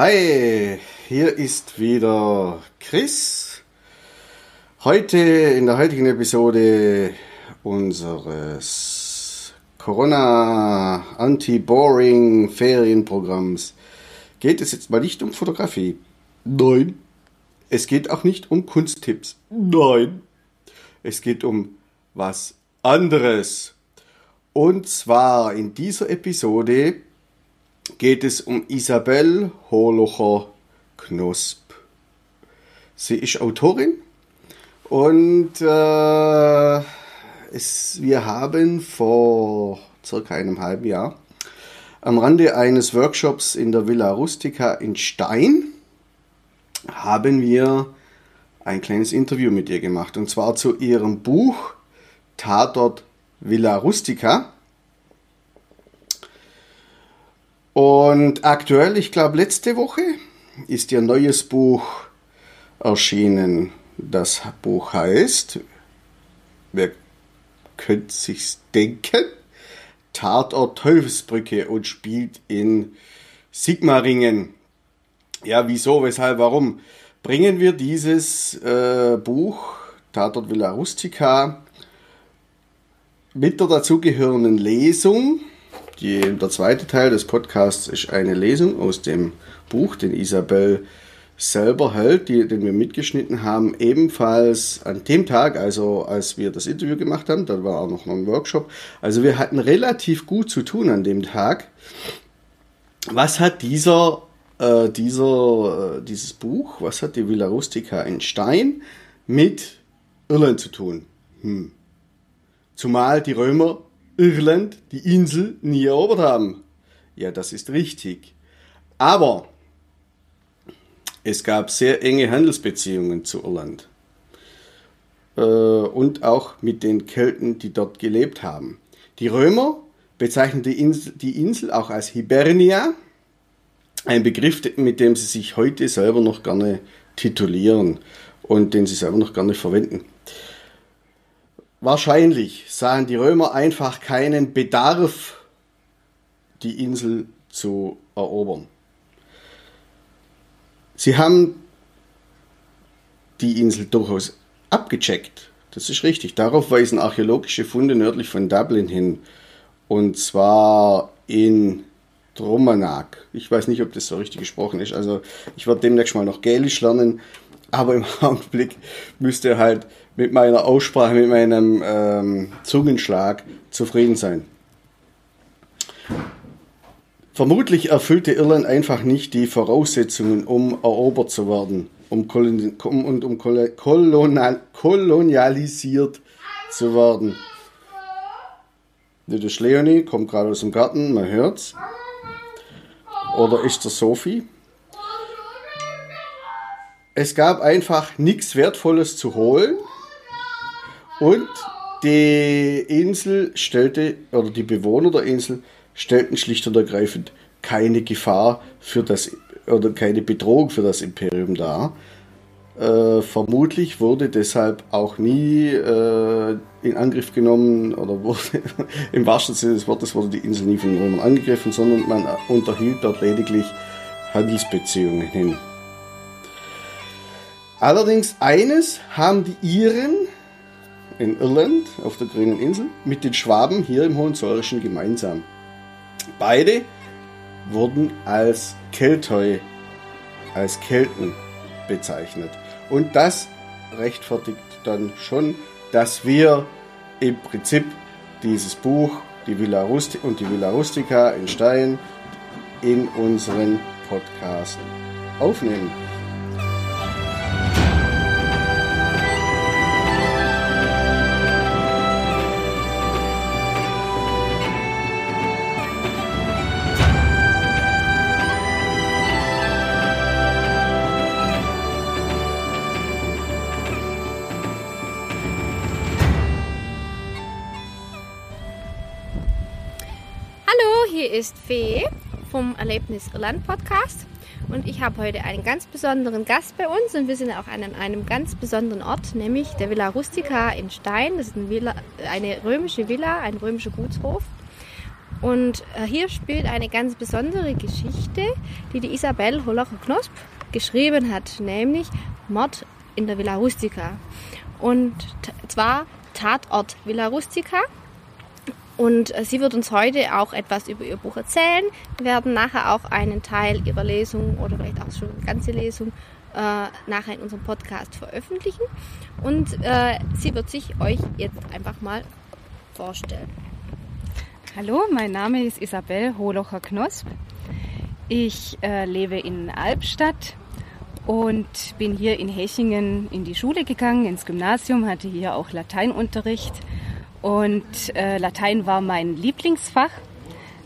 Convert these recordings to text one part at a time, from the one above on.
Hi, hier ist wieder Chris. Heute in der heutigen Episode unseres Corona Anti-Boring Ferienprogramms geht es jetzt mal nicht um Fotografie. Nein. Es geht auch nicht um Kunsttipps. Nein. Es geht um was anderes. Und zwar in dieser Episode geht es um Isabel Holocher Knosp. Sie ist Autorin und äh, es, wir haben vor circa einem halben Jahr am Rande eines Workshops in der Villa Rustica in Stein haben wir ein kleines Interview mit ihr gemacht und zwar zu ihrem Buch Tatort Villa Rustica. Und aktuell, ich glaube letzte Woche, ist ihr neues Buch erschienen. Das Buch heißt, wer könnte sich's denken? Tatort Teufelsbrücke und spielt in Sigmaringen. Ja, wieso, weshalb, warum? Bringen wir dieses äh, Buch Tatort Villa Rustica mit der dazugehörenden Lesung. Die, der zweite Teil des Podcasts ist eine Lesung aus dem Buch, den Isabel selber hält, die, den wir mitgeschnitten haben, ebenfalls an dem Tag, also als wir das Interview gemacht haben, da war auch noch ein Workshop. Also wir hatten relativ gut zu tun an dem Tag. Was hat dieser, äh, dieser, äh, dieses Buch, was hat die Villa Rustica in Stein mit Irland zu tun? Hm. Zumal die Römer Irland, die Insel, nie erobert haben. Ja, das ist richtig. Aber es gab sehr enge Handelsbeziehungen zu Irland. Äh, und auch mit den Kelten, die dort gelebt haben. Die Römer bezeichnen die Insel, die Insel auch als Hibernia, ein Begriff, mit dem sie sich heute selber noch gerne titulieren und den sie selber noch gerne verwenden. Wahrscheinlich sahen die Römer einfach keinen Bedarf, die Insel zu erobern. Sie haben die Insel durchaus abgecheckt. Das ist richtig. Darauf weisen archäologische Funde nördlich von Dublin hin. Und zwar in Dromanag. Ich weiß nicht, ob das so richtig gesprochen ist. Also ich werde demnächst mal noch Gälisch lernen. Aber im Augenblick müsste halt mit meiner Aussprache, mit meinem ähm, Zungenschlag zufrieden sein. Vermutlich erfüllte Irland einfach nicht die Voraussetzungen, um erobert zu werden um kolon und um kolonial kolonialisiert zu werden. Das ist Leonie, kommt gerade aus dem Garten, man hört's. Oder ist der Sophie? Es gab einfach nichts Wertvolles zu holen und die Insel stellte, oder die Bewohner der Insel stellten schlicht und ergreifend keine Gefahr für das oder keine Bedrohung für das Imperium dar. Äh, vermutlich wurde deshalb auch nie äh, in Angriff genommen oder wurde im wahrsten Sinne des Wortes wurde die Insel nie von Römern angegriffen, sondern man unterhielt dort lediglich Handelsbeziehungen hin. Allerdings eines haben die Iren in Irland auf der grünen Insel mit den Schwaben hier im Hohenzollernischen gemeinsam. Beide wurden als Keltoi, als Kelten bezeichnet. Und das rechtfertigt dann schon, dass wir im Prinzip dieses Buch die Villa Rusti und die Villa Rustica in Stein in unseren Podcast aufnehmen. Ist Fee vom Erlebnis Irland Podcast und ich habe heute einen ganz besonderen Gast bei uns und wir sind auch an einem ganz besonderen Ort, nämlich der Villa Rustica in Stein. Das ist eine, Villa, eine römische Villa, ein römischer Gutshof. Und äh, hier spielt eine ganz besondere Geschichte, die die Isabel Holacher-Knosp geschrieben hat, nämlich Mord in der Villa Rustica. Und zwar Tatort Villa Rustica. Und äh, sie wird uns heute auch etwas über ihr Buch erzählen. Wir werden nachher auch einen Teil ihrer Lesung oder vielleicht auch schon eine ganze Lesung äh, nachher in unserem Podcast veröffentlichen. Und äh, sie wird sich euch jetzt einfach mal vorstellen. Hallo, mein Name ist Isabel Holocher-Knosp. Ich äh, lebe in Albstadt und bin hier in Hechingen in die Schule gegangen, ins Gymnasium, hatte hier auch Lateinunterricht und äh, Latein war mein Lieblingsfach.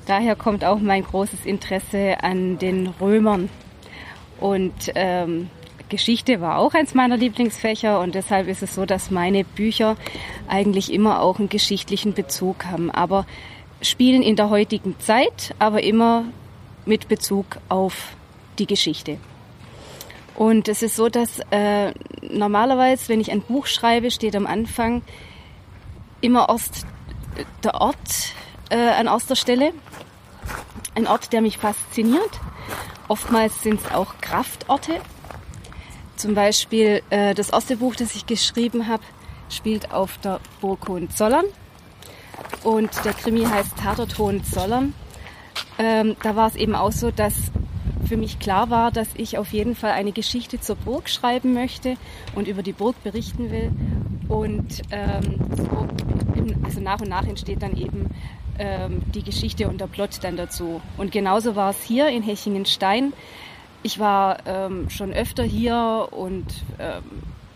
Daher kommt auch mein großes Interesse an den Römern. Und ähm, Geschichte war auch eins meiner Lieblingsfächer und deshalb ist es so, dass meine Bücher eigentlich immer auch einen geschichtlichen Bezug haben, aber spielen in der heutigen Zeit, aber immer mit Bezug auf die Geschichte. Und es ist so, dass äh, normalerweise, wenn ich ein Buch schreibe, steht am Anfang immer erst der Ort äh, an erster Stelle. Ein Ort, der mich fasziniert. Oftmals sind es auch Kraftorte. Zum Beispiel äh, das erste Buch, das ich geschrieben habe, spielt auf der Burg Hohenzollern. Und der Krimi heißt Tatort Hohenzollern. Ähm, da war es eben auch so, dass für mich klar war, dass ich auf jeden Fall eine Geschichte zur Burg schreiben möchte und über die Burg berichten will. Und ähm, so, also nach und nach entsteht dann eben ähm, die Geschichte und der Plot dann dazu. Und genauso war es hier in Hechingenstein. Ich war ähm, schon öfter hier und ähm,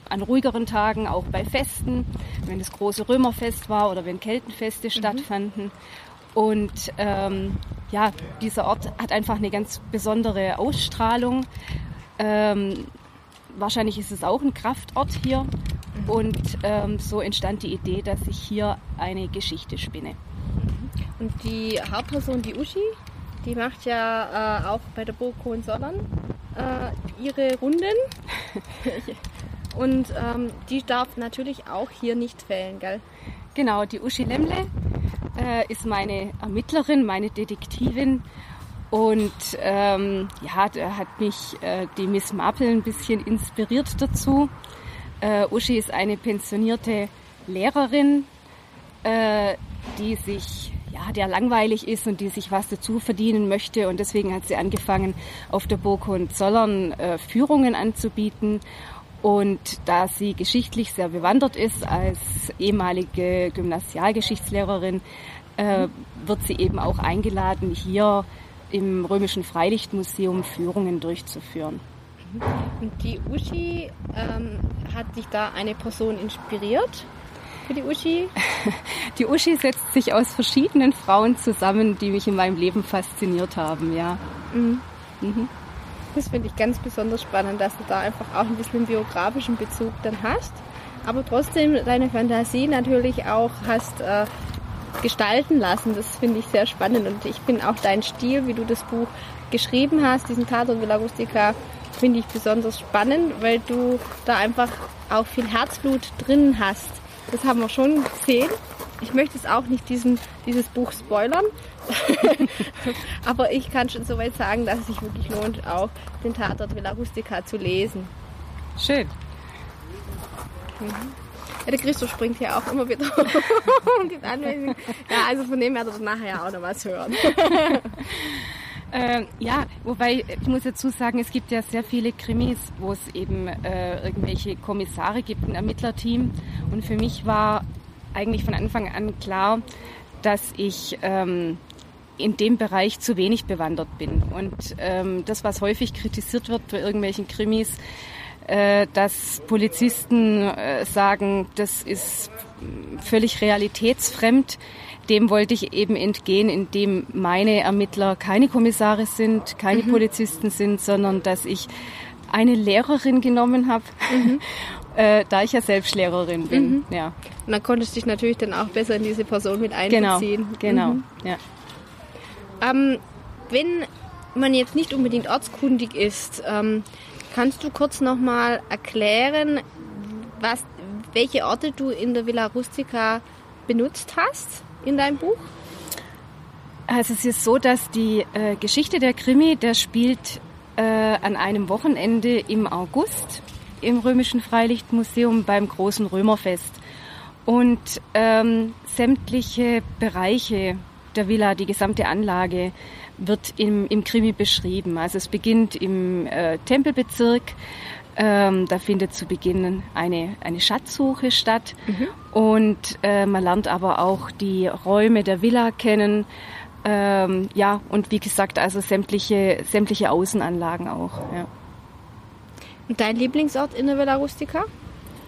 an ruhigeren Tagen, auch bei Festen, wenn das große Römerfest war oder wenn Keltenfeste mhm. stattfanden. Und ähm, ja, dieser Ort hat einfach eine ganz besondere Ausstrahlung. Ähm, wahrscheinlich ist es auch ein Kraftort hier. Mhm. Und ähm, so entstand die Idee, dass ich hier eine Geschichte spinne. Mhm. Und die Hauptperson, die Uschi, die macht ja äh, auch bei der Burg Hohenzollern äh, ihre Runden. Und ähm, die darf natürlich auch hier nicht fehlen, gell? Genau, die Uschi Lemle äh, ist meine Ermittlerin, meine Detektivin. Und ähm, ja, da hat mich äh, die Miss Marple ein bisschen inspiriert dazu. Äh, Uschi ist eine pensionierte Lehrerin, äh, die sich ja, der langweilig ist und die sich was dazu verdienen möchte. Und deswegen hat sie angefangen, auf der Burg Hohenzollern äh, Führungen anzubieten. Und da sie geschichtlich sehr bewandert ist als ehemalige Gymnasialgeschichtslehrerin, äh, wird sie eben auch eingeladen, hier im Römischen Freilichtmuseum Führungen durchzuführen. Und die Uschi, ähm, hat dich da eine Person inspiriert für die Uschi? Die Uschi setzt sich aus verschiedenen Frauen zusammen, die mich in meinem Leben fasziniert haben, ja. Mhm. Mhm. Das finde ich ganz besonders spannend, dass du da einfach auch ein bisschen biografischen Bezug dann hast, aber trotzdem deine Fantasie natürlich auch hast äh, gestalten lassen. Das finde ich sehr spannend und ich finde auch dein Stil, wie du das Buch geschrieben hast, diesen Tatort Villa Rustica, finde ich besonders spannend, weil du da einfach auch viel Herzblut drin hast. Das haben wir schon gesehen ich möchte es auch nicht diesen, dieses Buch spoilern, aber ich kann schon soweit sagen, dass es sich wirklich lohnt, auch den Tatort Villa Rustica zu lesen. Schön. Mhm. Ja, der Christoph springt ja auch immer wieder und gibt Anweisungen. Ja, also von dem werdet ihr nachher auch noch was hören. Äh, ja, wobei ich muss dazu sagen, es gibt ja sehr viele Krimis, wo es eben äh, irgendwelche Kommissare gibt, ein Ermittlerteam. Und für mich war eigentlich von Anfang an klar, dass ich ähm, in dem Bereich zu wenig bewandert bin. Und ähm, das, was häufig kritisiert wird bei irgendwelchen Krimis, äh, dass Polizisten äh, sagen, das ist völlig realitätsfremd. Dem wollte ich eben entgehen, indem meine Ermittler keine Kommissare sind, keine mhm. Polizisten sind, sondern dass ich eine Lehrerin genommen habe mhm. äh, da ich ja selbst Lehrerin bin. Mhm. Ja. Und dann konntest du dich natürlich dann auch besser in diese Person mit einbeziehen. Genau, genau. Mhm. Ja. Ähm, wenn man jetzt nicht unbedingt ortskundig ist, ähm, kannst du kurz nochmal erklären, was, welche Orte du in der Villa Rustica benutzt hast in deinem Buch? Also es ist so, dass die äh, Geschichte der Krimi, der spielt äh, an einem Wochenende im August im Römischen Freilichtmuseum beim großen Römerfest. Und ähm, sämtliche Bereiche der Villa, die gesamte Anlage, wird im, im Krimi beschrieben. Also es beginnt im äh, Tempelbezirk. Ähm, da findet zu Beginn eine, eine Schatzsuche statt. Mhm. Und äh, man lernt aber auch die Räume der Villa kennen. Ähm, ja, und wie gesagt, also sämtliche, sämtliche Außenanlagen auch. Ja. Und dein Lieblingsort in der Villa Rustica?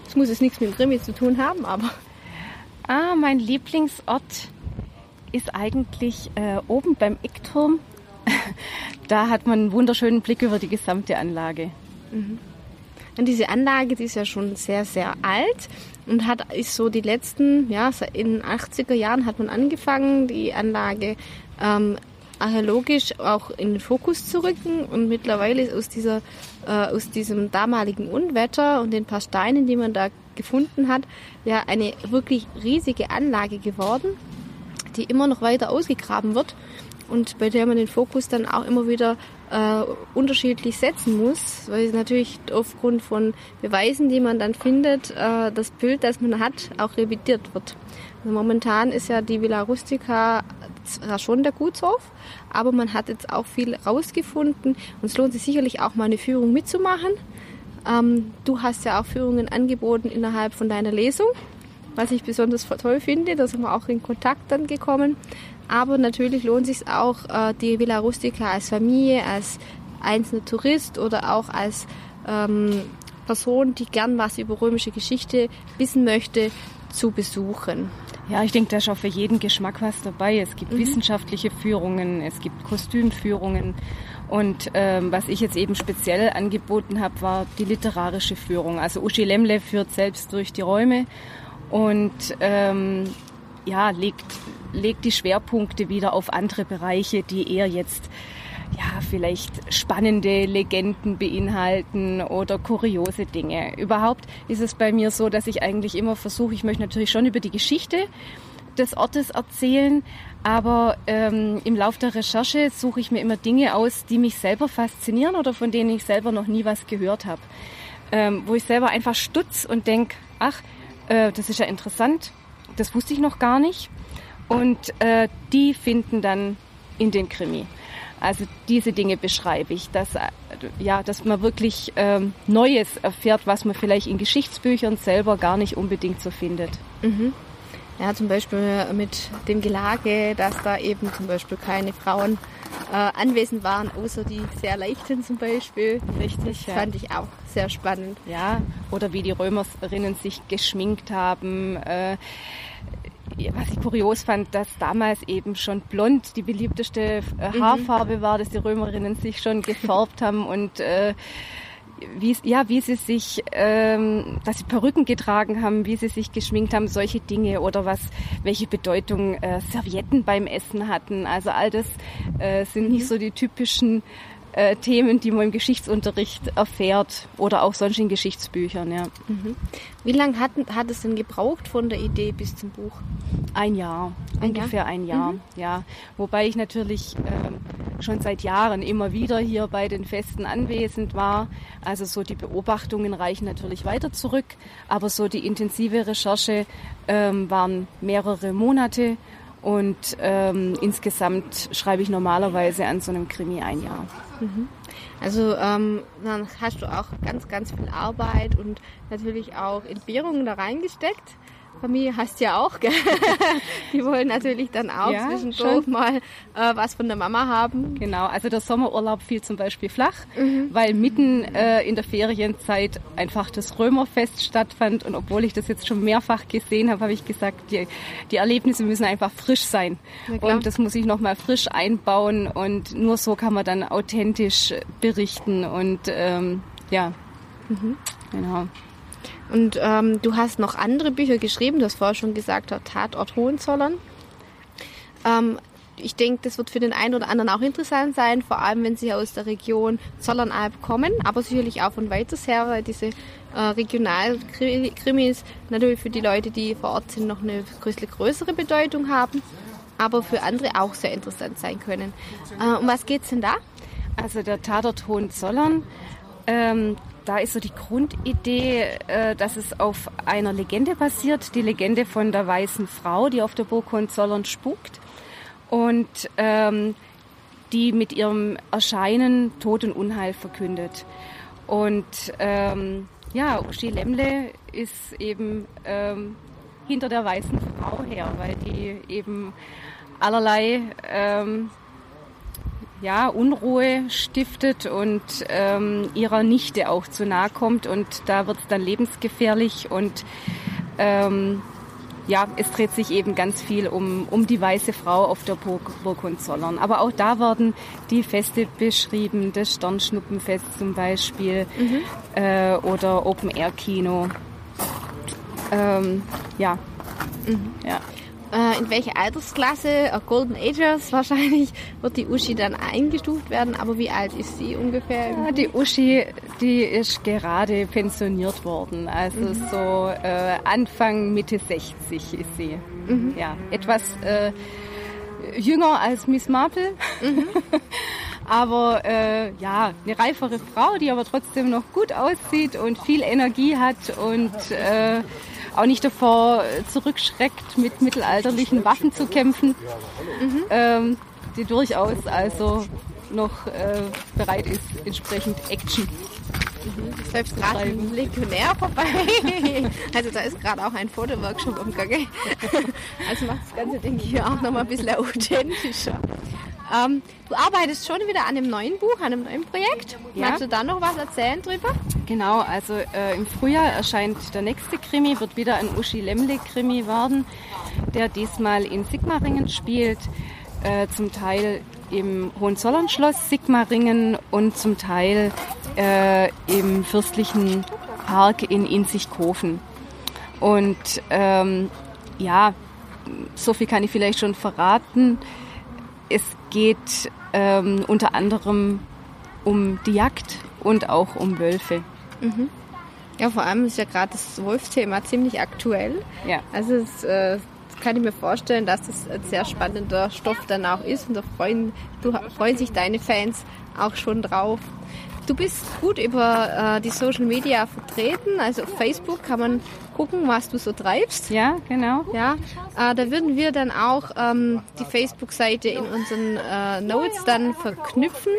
Das muss jetzt nichts mit dem Krimi zu tun haben, aber. Ah, mein Lieblingsort ist eigentlich äh, oben beim Eckturm. da hat man einen wunderschönen Blick über die gesamte Anlage. Mhm. Und diese Anlage, die ist ja schon sehr, sehr alt und hat ist so die letzten, ja, in den 80er Jahren hat man angefangen, die Anlage ähm, archäologisch auch in den Fokus zu rücken und mittlerweile ist aus dieser äh, aus diesem damaligen Unwetter und den paar Steinen, die man da gefunden hat, ja eine wirklich riesige Anlage geworden, die immer noch weiter ausgegraben wird und bei der man den Fokus dann auch immer wieder äh, unterschiedlich setzen muss, weil natürlich aufgrund von Beweisen, die man dann findet, äh, das Bild, das man hat, auch revidiert wird. Also momentan ist ja die Villa Rustica zwar schon der Gutshof, aber man hat jetzt auch viel rausgefunden und es lohnt sich sicherlich auch mal eine Führung mitzumachen. Ähm, du hast ja auch Führungen angeboten innerhalb von deiner Lesung, was ich besonders toll finde. Da sind wir auch in Kontakt dann gekommen. Aber natürlich lohnt sich auch, äh, die Villa Rustica als Familie, als einzelner Tourist oder auch als ähm, Person, die gern was über römische Geschichte wissen möchte, zu besuchen. Ja, ich denke, da ist auch für jeden Geschmack was dabei. Es gibt mhm. wissenschaftliche Führungen, es gibt Kostümführungen. Und ähm, was ich jetzt eben speziell angeboten habe, war die literarische Führung. Also Uschi Lemle führt selbst durch die Räume und ähm, ja, legt, legt die Schwerpunkte wieder auf andere Bereiche, die eher jetzt ja, vielleicht spannende Legenden beinhalten oder kuriose Dinge. Überhaupt ist es bei mir so, dass ich eigentlich immer versuche, ich möchte natürlich schon über die Geschichte des Ortes erzählen, aber ähm, im Lauf der Recherche suche ich mir immer Dinge aus, die mich selber faszinieren oder von denen ich selber noch nie was gehört habe. Ähm, wo ich selber einfach stutz und denke, ach, äh, das ist ja interessant, das wusste ich noch gar nicht. Und äh, die finden dann in den Krimi. Also diese Dinge beschreibe ich, dass, äh, ja, dass man wirklich ähm, Neues erfährt, was man vielleicht in Geschichtsbüchern selber gar nicht unbedingt so findet. Mhm. Ja, zum Beispiel mit dem Gelage, dass da eben zum Beispiel keine Frauen äh, anwesend waren, außer die sehr leichten zum Beispiel. Richtig, das ja. fand ich auch sehr spannend. Ja, oder wie die Römerinnen sich geschminkt haben. Äh, was ich kurios fand, dass damals eben schon blond die beliebteste äh, mhm. Haarfarbe war, dass die Römerinnen sich schon gefärbt haben und äh, wie, ja, wie sie sich, ähm, dass sie Perücken getragen haben, wie sie sich geschminkt haben, solche Dinge oder was, welche Bedeutung äh, Servietten beim Essen hatten. Also all das äh, sind nicht mhm. so die typischen äh, Themen, die man im Geschichtsunterricht erfährt oder auch sonst in Geschichtsbüchern. Ja. Mhm. Wie lange hat, hat es denn gebraucht von der Idee bis zum Buch? Ein Jahr, ein ungefähr Jahr? ein Jahr. Mhm. Ja, wobei ich natürlich äh, schon seit Jahren immer wieder hier bei den Festen anwesend war. Also so die Beobachtungen reichen natürlich weiter zurück, aber so die intensive Recherche ähm, waren mehrere Monate und ähm, insgesamt schreibe ich normalerweise an so einem Krimi ein Jahr. Mhm. Also ähm, dann hast du auch ganz, ganz viel Arbeit und natürlich auch Entbehrungen da reingesteckt. Familie hast ja auch, gell? Die wollen natürlich dann auch ja, zwischendurch schon. mal äh, was von der Mama haben. Genau, also der Sommerurlaub fiel zum Beispiel flach, mhm. weil mitten äh, in der Ferienzeit einfach das Römerfest stattfand und obwohl ich das jetzt schon mehrfach gesehen habe, habe ich gesagt, die, die Erlebnisse müssen einfach frisch sein und das muss ich nochmal frisch einbauen und nur so kann man dann authentisch berichten und ähm, ja, mhm. genau. Und ähm, du hast noch andere Bücher geschrieben, du hast vorher schon gesagt, Tatort Hohenzollern. Ähm, ich denke, das wird für den einen oder anderen auch interessant sein, vor allem wenn sie aus der Region Zollernalb kommen, aber sicherlich auch von weiters her, weil diese äh, Regionalkrimis natürlich für die Leute, die vor Ort sind, noch eine größere Bedeutung haben. aber für andere auch sehr interessant sein können. Äh, um was geht's denn da? Also der Tatort Hohenzollern, ähm, da ist so die Grundidee, äh, dass es auf einer Legende basiert, die Legende von der weißen Frau, die auf der Burg Hohenzollern spukt und ähm, die mit ihrem Erscheinen Tod und Unheil verkündet. Und ähm, ja, Uschi Lemle ist eben ähm, hinter der weißen Frau her, weil die eben allerlei ähm, ja, Unruhe stiftet und ähm, ihrer Nichte auch zu nahe kommt und da wird es dann lebensgefährlich und ähm, ja, es dreht sich eben ganz viel um, um die weiße Frau auf der Burg, Burg Hohenzollern. Aber auch da werden die Feste beschrieben, das Sternschnuppenfest zum Beispiel mhm. äh, oder Open-Air-Kino. Ähm, ja. Mhm. ja. Äh, in welche Altersklasse, äh, Golden Ages wahrscheinlich, wird die Uschi dann eingestuft werden. Aber wie alt ist sie ungefähr? Ja, die Uschi, die ist gerade pensioniert worden. Also mhm. so äh, Anfang, Mitte 60 ist sie. Mhm. Ja, etwas äh, jünger als Miss Marple. Mhm. aber äh, ja, eine reifere Frau, die aber trotzdem noch gut aussieht und viel Energie hat und äh, auch nicht davor zurückschreckt, mit mittelalterlichen Waffen zu kämpfen, mhm. die durchaus also noch äh, bereit ist, entsprechend Action. Mhm. Selbst gerade ein Legionär vorbei. also da ist gerade auch ein Fotoworkshop umgegangen. also macht das ganze Ding hier auch nochmal ein bisschen authentischer. Ähm, du arbeitest schon wieder an einem neuen Buch, an einem neuen Projekt. Ja. Magst du da noch was erzählen drüber? Genau, also äh, im Frühjahr erscheint der nächste Krimi, wird wieder ein Uschi Lemle-Krimi werden, der diesmal in Sigmaringen spielt, äh, zum Teil im Hohenzollernschloss Sigmaringen und zum Teil äh, im fürstlichen Park in Inzigkofen. Und ähm, ja, so viel kann ich vielleicht schon verraten. Es geht ähm, unter anderem um die Jagd und auch um Wölfe. Mhm. Ja, vor allem ist ja gerade das Wolfsthema ziemlich aktuell. Ja. Also es, äh, kann ich mir vorstellen, dass das ein sehr spannender Stoff dann auch ist und da freuen, du, freuen sich deine Fans auch schon drauf. Du bist gut über äh, die Social Media vertreten, also auf Facebook kann man gucken, was du so treibst. Ja, genau. Ja, äh, da würden wir dann auch ähm, die Facebook-Seite in unseren äh, Notes dann verknüpfen,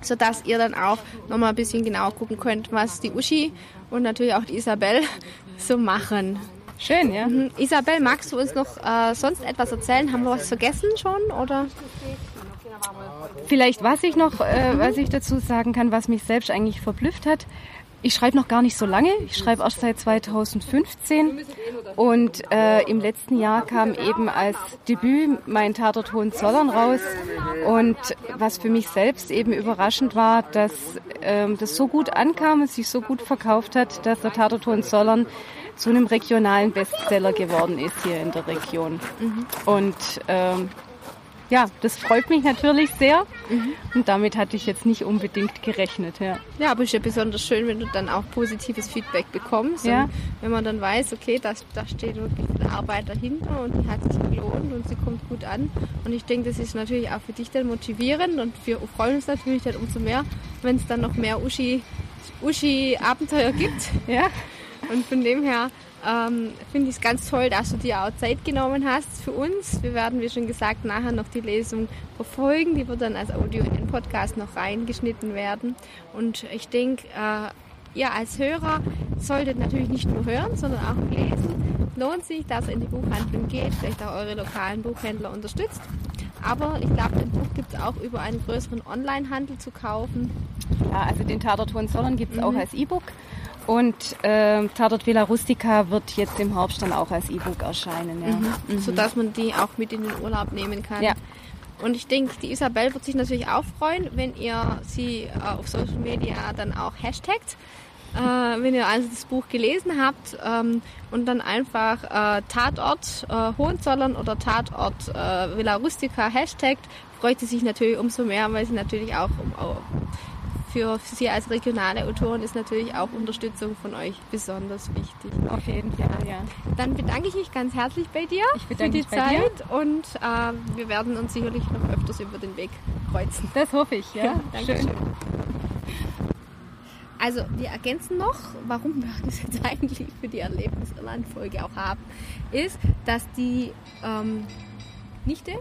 sodass ihr dann auch nochmal ein bisschen genauer gucken könnt, was die Uschi und natürlich auch die Isabel so machen. Schön, ja. Mhm. Isabel, magst du uns noch äh, sonst etwas erzählen? Haben wir was vergessen schon oder? Vielleicht was ich noch, äh, was ich dazu sagen kann, was mich selbst eigentlich verblüfft hat. Ich schreibe noch gar nicht so lange. Ich schreibe erst seit 2015 und äh, im letzten Jahr kam eben als Debüt mein Tatort Hohenzollern raus und was für mich selbst eben überraschend war, dass ähm, das so gut ankam und sich so gut verkauft hat, dass der Tatort Hohenzollern zu einem regionalen Bestseller geworden ist hier in der Region. Mhm. Und ähm, ja, das freut mich natürlich sehr. Mhm. Und damit hatte ich jetzt nicht unbedingt gerechnet. Ja, ja aber es ist ja besonders schön, wenn du dann auch positives Feedback bekommst. Ja. wenn man dann weiß, okay, da steht wirklich eine Arbeit dahinter und die hat sich gelohnt und sie kommt gut an. Und ich denke, das ist natürlich auch für dich dann motivierend und wir freuen uns natürlich dann umso mehr, wenn es dann noch mehr Uschi-Abenteuer Uschi gibt. Ja. Und von dem her ähm, finde ich es ganz toll, dass du dir auch Zeit genommen hast für uns. Wir werden, wie schon gesagt, nachher noch die Lesung verfolgen. Die wird dann als Audio in den Podcast noch reingeschnitten werden. Und ich denke, äh, ihr als Hörer solltet natürlich nicht nur hören, sondern auch lesen. Lohnt sich, dass ihr in die Buchhandlung geht, vielleicht auch eure lokalen Buchhändler unterstützt. Aber ich glaube, ein Buch gibt es auch über einen größeren Online-Handel zu kaufen. Ja, also den Tatort Hohenzollern gibt es mhm. auch als E-Book. Und äh, Tatort Villa Rustica wird jetzt im dann auch als E-Book erscheinen. Ja. Mhm. Mhm. Sodass man die auch mit in den Urlaub nehmen kann. Ja. Und ich denke, die Isabel wird sich natürlich auch freuen, wenn ihr sie äh, auf Social Media dann auch hashtagt. Äh, wenn ihr also das Buch gelesen habt ähm, und dann einfach äh, Tatort äh, Hohenzollern oder Tatort äh, Villa Rustica hashtagt, freut sie sich natürlich umso mehr, weil sie natürlich auch um, für Sie als regionale Autoren ist natürlich auch Unterstützung von euch besonders wichtig. Auf jeden Fall, ja. Dann bedanke ich mich ganz herzlich bei dir für die bei dir. Zeit und äh, wir werden uns sicherlich noch öfters über den Weg kreuzen. Das hoffe ich, ja. Dankeschön. Schön. Also wir ergänzen noch, warum wir das jetzt eigentlich für die Erlebnis Irland-Folge auch haben, ist, dass die ähm, Nichte,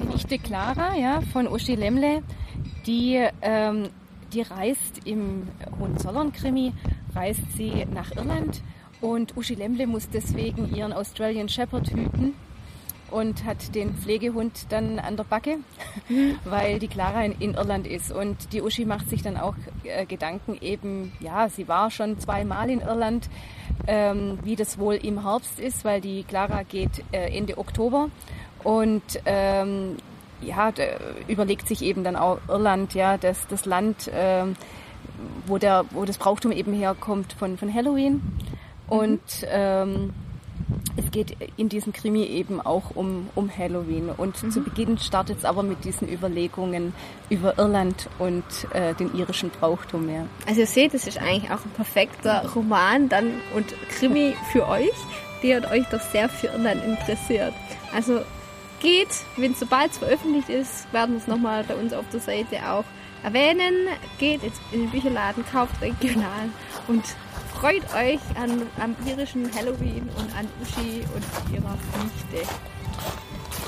Die Nichte Clara ja, von Uschi Lemle, die, ähm, die reist im Hohenzollern-Krimi, reist sie nach Irland und Uschi Lemle muss deswegen ihren Australian Shepherd hüten und hat den Pflegehund dann an der Backe, weil die Clara in, in Irland ist. Und die Uschi macht sich dann auch äh, Gedanken eben, ja, sie war schon zweimal in Irland, ähm, wie das wohl im Herbst ist, weil die Clara geht äh, Ende Oktober und ähm, ja, überlegt sich eben dann auch Irland, ja, das, das Land, ähm, wo, der, wo das Brauchtum eben herkommt von, von Halloween. Und ähm, es geht in diesem Krimi eben auch um, um Halloween. Und zu Beginn startet es aber mit diesen Überlegungen über Irland und äh, den irischen Brauchtum. Ja. also ihr seht, es ist eigentlich auch ein perfekter Roman dann und Krimi für euch, der euch doch sehr für Irland interessiert. Also geht, wenn sobald es veröffentlicht ist, werden wir es nochmal bei uns auf der Seite auch erwähnen. Geht jetzt in den Bücherladen, kauft regional und freut euch an, am irischen Halloween und an Uschi und ihrer Nichte.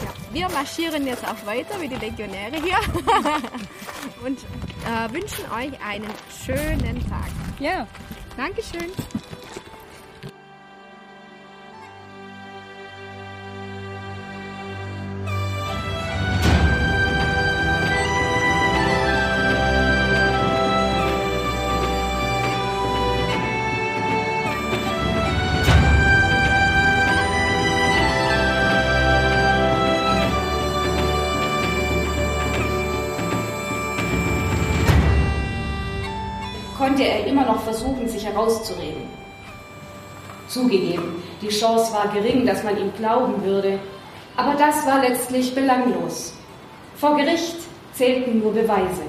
Ja, wir marschieren jetzt auch weiter wie die Legionäre hier und äh, wünschen euch einen schönen Tag. ja, Dankeschön. Konnte er immer noch versuchen, sich herauszureden. Zugegeben, die Chance war gering, dass man ihm glauben würde, aber das war letztlich belanglos. Vor Gericht zählten nur Beweise.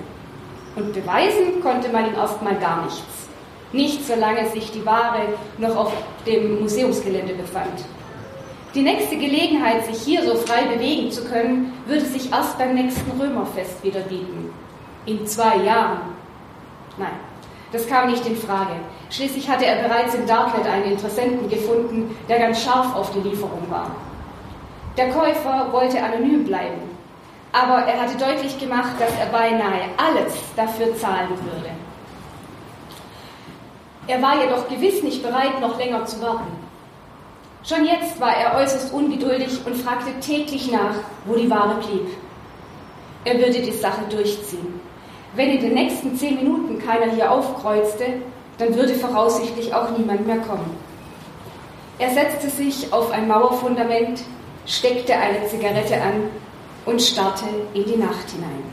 Und beweisen konnte man ihm erstmal gar nichts. Nicht solange sich die Ware noch auf dem Museumsgelände befand. Die nächste Gelegenheit, sich hier so frei bewegen zu können, würde sich erst beim nächsten Römerfest wieder bieten. In zwei Jahren. Nein, das kam nicht in Frage. Schließlich hatte er bereits im Darknet einen Interessenten gefunden, der ganz scharf auf die Lieferung war. Der Käufer wollte anonym bleiben, aber er hatte deutlich gemacht, dass er beinahe alles dafür zahlen würde. Er war jedoch gewiss nicht bereit, noch länger zu warten. Schon jetzt war er äußerst ungeduldig und fragte täglich nach, wo die Ware blieb. Er würde die Sache durchziehen. Wenn in den nächsten zehn Minuten keiner hier aufkreuzte, dann würde voraussichtlich auch niemand mehr kommen. Er setzte sich auf ein Mauerfundament, steckte eine Zigarette an und starrte in die Nacht hinein.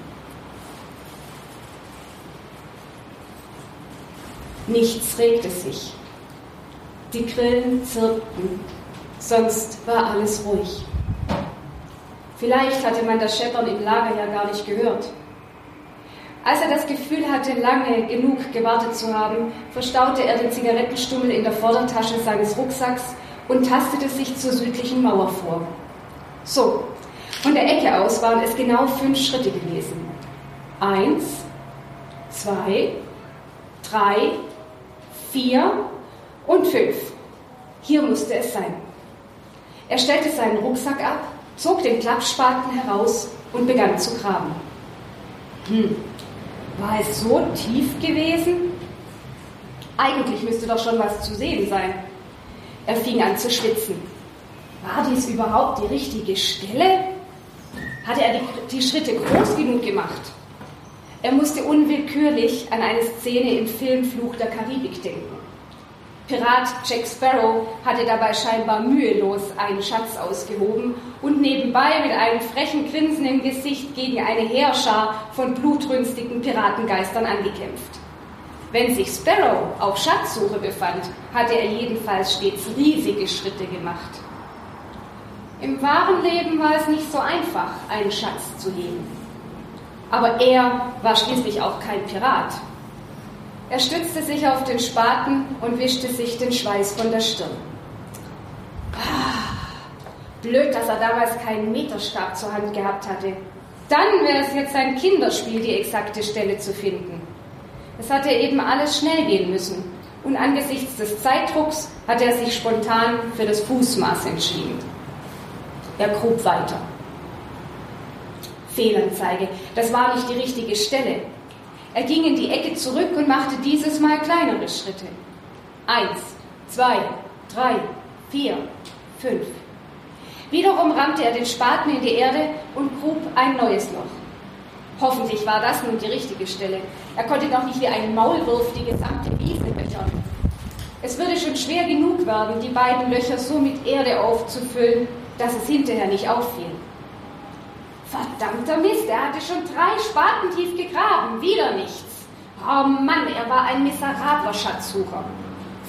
Nichts regte sich. Die Grillen zirpten, sonst war alles ruhig. Vielleicht hatte man das Scheppern im Lager ja gar nicht gehört. Als er das Gefühl hatte, lange genug gewartet zu haben, verstaute er den Zigarettenstummel in der Vordertasche seines Rucksacks und tastete sich zur südlichen Mauer vor. So, von der Ecke aus waren es genau fünf Schritte gewesen. Eins, zwei, drei, vier und fünf. Hier musste es sein. Er stellte seinen Rucksack ab, zog den Klappspaten heraus und begann zu graben. Hm, war es so tief gewesen? Eigentlich müsste doch schon was zu sehen sein. Er fing an zu schwitzen. War dies überhaupt die richtige Stelle? Hatte er die, die Schritte groß genug gemacht? Er musste unwillkürlich an eine Szene im Film Fluch der Karibik denken. Pirat Jack Sparrow hatte dabei scheinbar mühelos einen Schatz ausgehoben und nebenbei mit einem frechen Grinsen im Gesicht gegen eine Heerschar von blutrünstigen Piratengeistern angekämpft. Wenn sich Sparrow auf Schatzsuche befand, hatte er jedenfalls stets riesige Schritte gemacht. Im wahren Leben war es nicht so einfach, einen Schatz zu heben. Aber er war schließlich auch kein Pirat. Er stützte sich auf den Spaten und wischte sich den Schweiß von der Stirn. Ah, blöd, dass er damals keinen Meterstab zur Hand gehabt hatte. Dann wäre es jetzt ein Kinderspiel, die exakte Stelle zu finden. Es hatte eben alles schnell gehen müssen. Und angesichts des Zeitdrucks hatte er sich spontan für das Fußmaß entschieden. Er grub weiter. Fehlanzeige. Das war nicht die richtige Stelle. Er ging in die Ecke zurück und machte dieses Mal kleinere Schritte. Eins, zwei, drei, vier, fünf. Wiederum rammte er den Spaten in die Erde und grub ein neues Loch. Hoffentlich war das nun die richtige Stelle. Er konnte noch nicht wie ein Maulwurf die gesamte Wiese löchern. Es würde schon schwer genug werden, die beiden Löcher so mit Erde aufzufüllen, dass es hinterher nicht auffiel. Verdammter Mist, er hatte schon drei Spaten tief gegraben, wieder nichts. Oh Mann, er war ein miserabler Schatzsucher.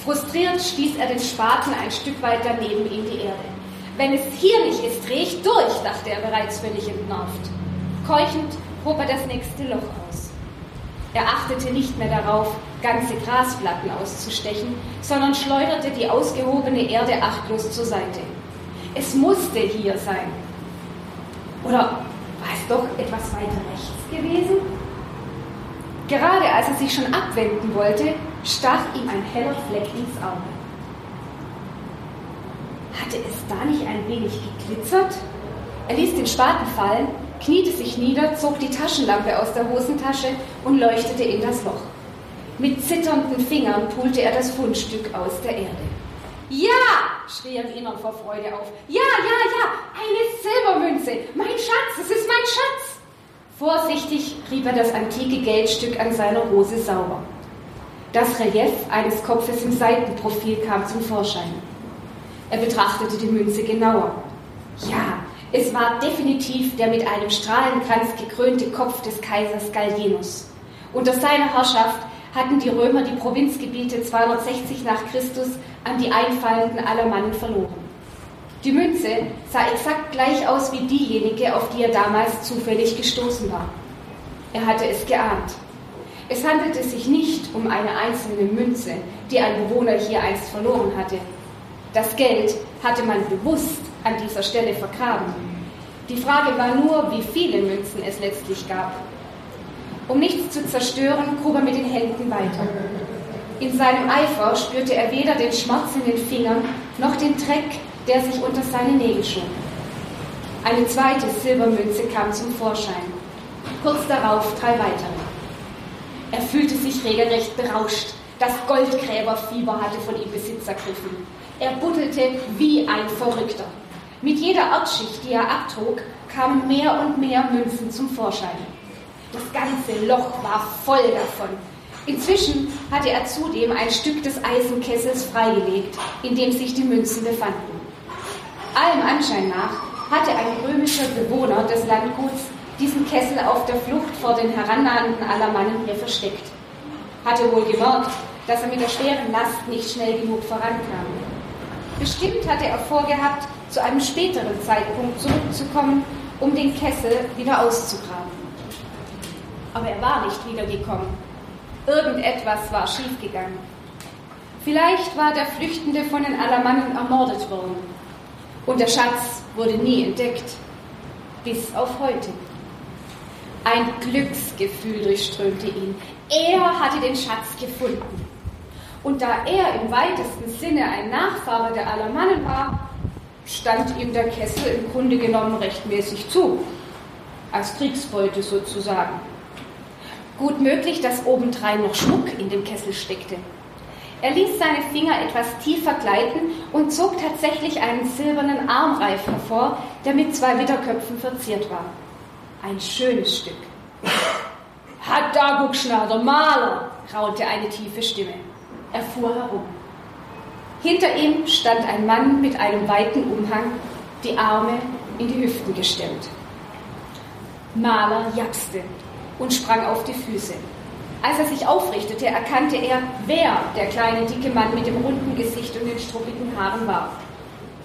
Frustriert stieß er den Spaten ein Stück weit daneben in die Erde. Wenn es hier nicht ist, dreh ich durch, dachte er bereits völlig entnervt. Keuchend hob er das nächste Loch aus. Er achtete nicht mehr darauf, ganze Grasplatten auszustechen, sondern schleuderte die ausgehobene Erde achtlos zur Seite. Es musste hier sein. Oder war es doch etwas weiter rechts gewesen? Gerade als er sich schon abwenden wollte, stach ihm ein heller Fleck ins Auge. Hatte es da nicht ein wenig geglitzert? Er ließ den Spaten fallen, kniete sich nieder, zog die Taschenlampe aus der Hosentasche und leuchtete in das Loch. Mit zitternden Fingern pulte er das Fundstück aus der Erde. Ja, schrie er im Innern vor Freude auf. Ja, ja, ja, eine Silbermünze. Mein Schatz, es ist mein Schatz. Vorsichtig rieb er das antike Geldstück an seiner Hose sauber. Das Relief eines Kopfes im Seitenprofil kam zum Vorschein. Er betrachtete die Münze genauer. Ja, es war definitiv der mit einem Strahlenkranz gekrönte Kopf des Kaisers Gallienus. Unter seiner Herrschaft hatten die Römer die Provinzgebiete 260 nach Christus an die einfallenden Alamannen verloren. Die Münze sah exakt gleich aus wie diejenige, auf die er damals zufällig gestoßen war. Er hatte es geahnt. Es handelte sich nicht um eine einzelne Münze, die ein Bewohner hier einst verloren hatte. Das Geld hatte man bewusst an dieser Stelle vergraben. Die Frage war nur, wie viele Münzen es letztlich gab. Um nichts zu zerstören, grub er mit den Händen weiter. In seinem Eifer spürte er weder den Schmerz in den Fingern noch den Dreck, der sich unter seine Nägel schob. Eine zweite Silbermünze kam zum Vorschein. Kurz darauf drei weitere. Er fühlte sich regelrecht berauscht. Das Goldgräberfieber hatte von ihm Besitz ergriffen. Er buddelte wie ein Verrückter. Mit jeder Erdschicht, die er abtrug, kamen mehr und mehr Münzen zum Vorschein. Das ganze Loch war voll davon. Inzwischen hatte er zudem ein Stück des Eisenkessels freigelegt, in dem sich die Münzen befanden. Allem Anschein nach hatte ein römischer Bewohner des Landguts diesen Kessel auf der Flucht vor den herannahenden Alamannen hier versteckt. Hatte wohl gemerkt, dass er mit der schweren Last nicht schnell genug vorankam. Bestimmt hatte er vorgehabt, zu einem späteren Zeitpunkt zurückzukommen, um den Kessel wieder auszugraben. Aber er war nicht wiedergekommen. Irgendetwas war schiefgegangen. Vielleicht war der Flüchtende von den Alamannen ermordet worden. Und der Schatz wurde nie entdeckt. Bis auf heute. Ein Glücksgefühl durchströmte ihn. Er hatte den Schatz gefunden. Und da er im weitesten Sinne ein Nachfahre der Alamannen war, stand ihm der Kessel im Grunde genommen rechtmäßig zu. Als Kriegsbeute sozusagen. Gut möglich, dass obendrein noch Schmuck in dem Kessel steckte. Er ließ seine Finger etwas tiefer gleiten und zog tatsächlich einen silbernen Armreif hervor, der mit zwei Widderköpfen verziert war. Ein schönes Stück. Hat da der Maler, raunte eine tiefe Stimme. Er fuhr herum. Hinter ihm stand ein Mann mit einem weiten Umhang, die Arme in die Hüften gestemmt. Maler japste und sprang auf die Füße. Als er sich aufrichtete, erkannte er, wer der kleine dicke Mann mit dem runden Gesicht und den struppigen Haaren war.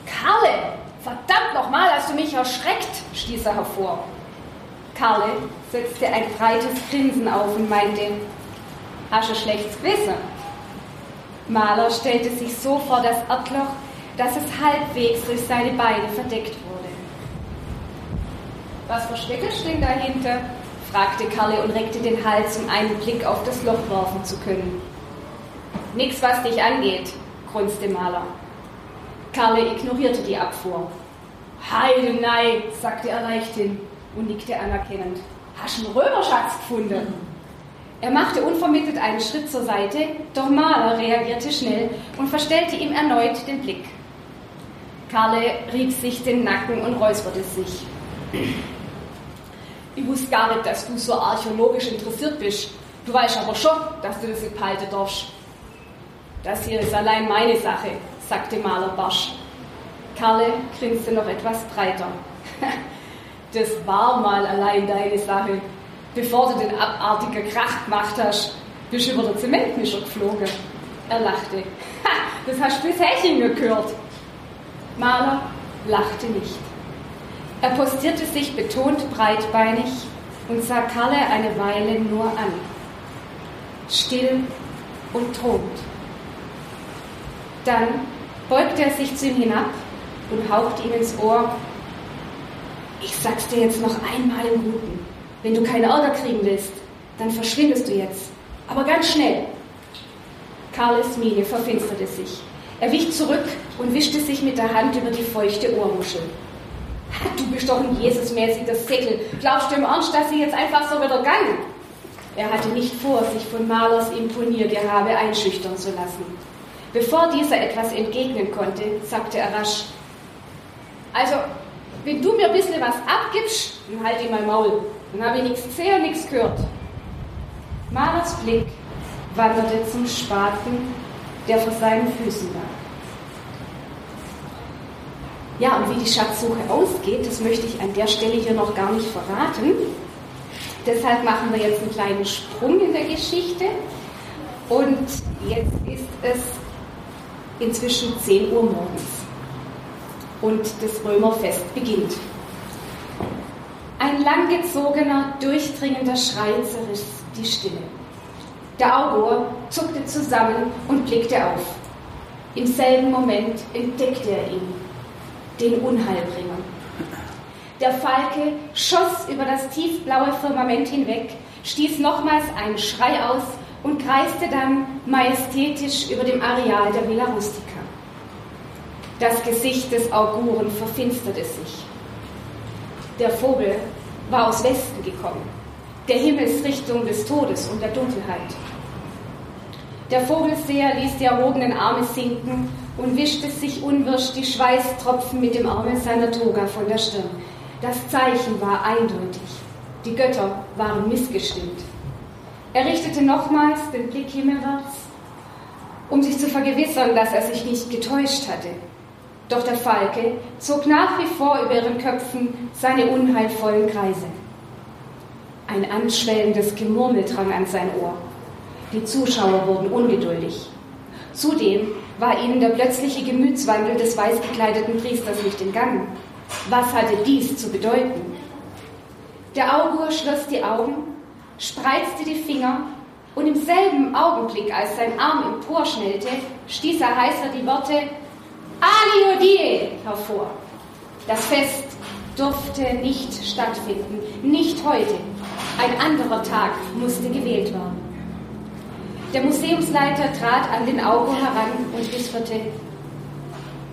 Karle, verdammt nochmal, hast du mich erschreckt, stieß er hervor. Karle setzte ein breites Grinsen auf und meinte, Hast du schlechtes Gewissen? Maler stellte sich so vor das Erdloch, dass es halbwegs durch seine Beine verdeckt wurde. Was versteckst du denn dahinter? Fragte Karle und reckte den Hals, um einen Blick auf das Loch werfen zu können. Nix, was dich angeht, grunzte Maler. Karle ignorierte die Abfuhr. Heidenei, sagte er leichthin und nickte anerkennend. Hast einen Römerschatz gefunden? Er machte unvermittelt einen Schritt zur Seite, doch Maler reagierte schnell und verstellte ihm erneut den Blick. Karle rieb sich den Nacken und räusperte sich. Ich wusste gar nicht, dass du so archäologisch interessiert bist. Du weißt aber schon, dass du das nicht behalten darfst. Das hier ist allein meine Sache, sagte Maler barsch. Karle grinste noch etwas breiter. Das war mal allein deine Sache. Bevor du den abartigen Krach gemacht hast, bist du über den Zementmischer geflogen. Er lachte. Das hast du bis Hechingen gehört. Maler lachte nicht. Er postierte sich betont breitbeinig und sah Kalle eine Weile nur an. Still und drohend. Dann beugte er sich zu ihm hinab und hauchte ihm ins Ohr. Ich sag's dir jetzt noch einmal im Guten. Wenn du keine Ärger kriegen willst, dann verschwindest du jetzt. Aber ganz schnell. Karles Miene verfinsterte sich. Er wich zurück und wischte sich mit der Hand über die feuchte Ohrmuschel. Du bist doch ein Jesusmäßiger Säckel. Glaubst du im Ernst, dass sie jetzt einfach so wieder gang? Er hatte nicht vor, sich von Malers Imponiergehabe einschüchtern zu lassen. Bevor dieser etwas entgegnen konnte, sagte er rasch, also, wenn du mir ein bisschen was abgibst, dann halt ich mein Maul. Dann habe ich nichts gesehen und nichts gehört. Malers Blick wanderte zum Spaten, der vor seinen Füßen lag. Ja, und wie die Schatzsuche ausgeht, das möchte ich an der Stelle hier noch gar nicht verraten. Deshalb machen wir jetzt einen kleinen Sprung in der Geschichte. Und jetzt ist es inzwischen 10 Uhr morgens. Und das Römerfest beginnt. Ein langgezogener, durchdringender Schrei zerriss die Stille. Der Augur zuckte zusammen und blickte auf. Im selben Moment entdeckte er ihn den Unheilbringer. Der Falke schoss über das tiefblaue Firmament hinweg, stieß nochmals einen Schrei aus und kreiste dann majestätisch über dem Areal der Villa Rustica. Das Gesicht des Auguren verfinsterte sich. Der Vogel war aus Westen gekommen, der Himmelsrichtung des Todes und der Dunkelheit. Der Vogelseher ließ die erhobenen Arme sinken und wischte sich unwirsch die Schweißtropfen mit dem Arme seiner Toga von der Stirn. Das Zeichen war eindeutig. Die Götter waren missgestimmt. Er richtete nochmals den Blick himmelwärts, um sich zu vergewissern, dass er sich nicht getäuscht hatte. Doch der Falke zog nach wie vor über ihren Köpfen seine unheilvollen Kreise. Ein anschwellendes Gemurmel drang an sein Ohr. Die Zuschauer wurden ungeduldig. Zudem war ihnen der plötzliche Gemütswandel des weiß gekleideten Priesters nicht entgangen. Was hatte dies zu bedeuten? Der Augur schloss die Augen, spreizte die Finger und im selben Augenblick, als sein Arm emporschnellte, stieß er heißer die Worte Aliodie hervor. Das Fest durfte nicht stattfinden, nicht heute. Ein anderer Tag musste gewählt werden. Der Museumsleiter trat an den Augo heran und wisperte,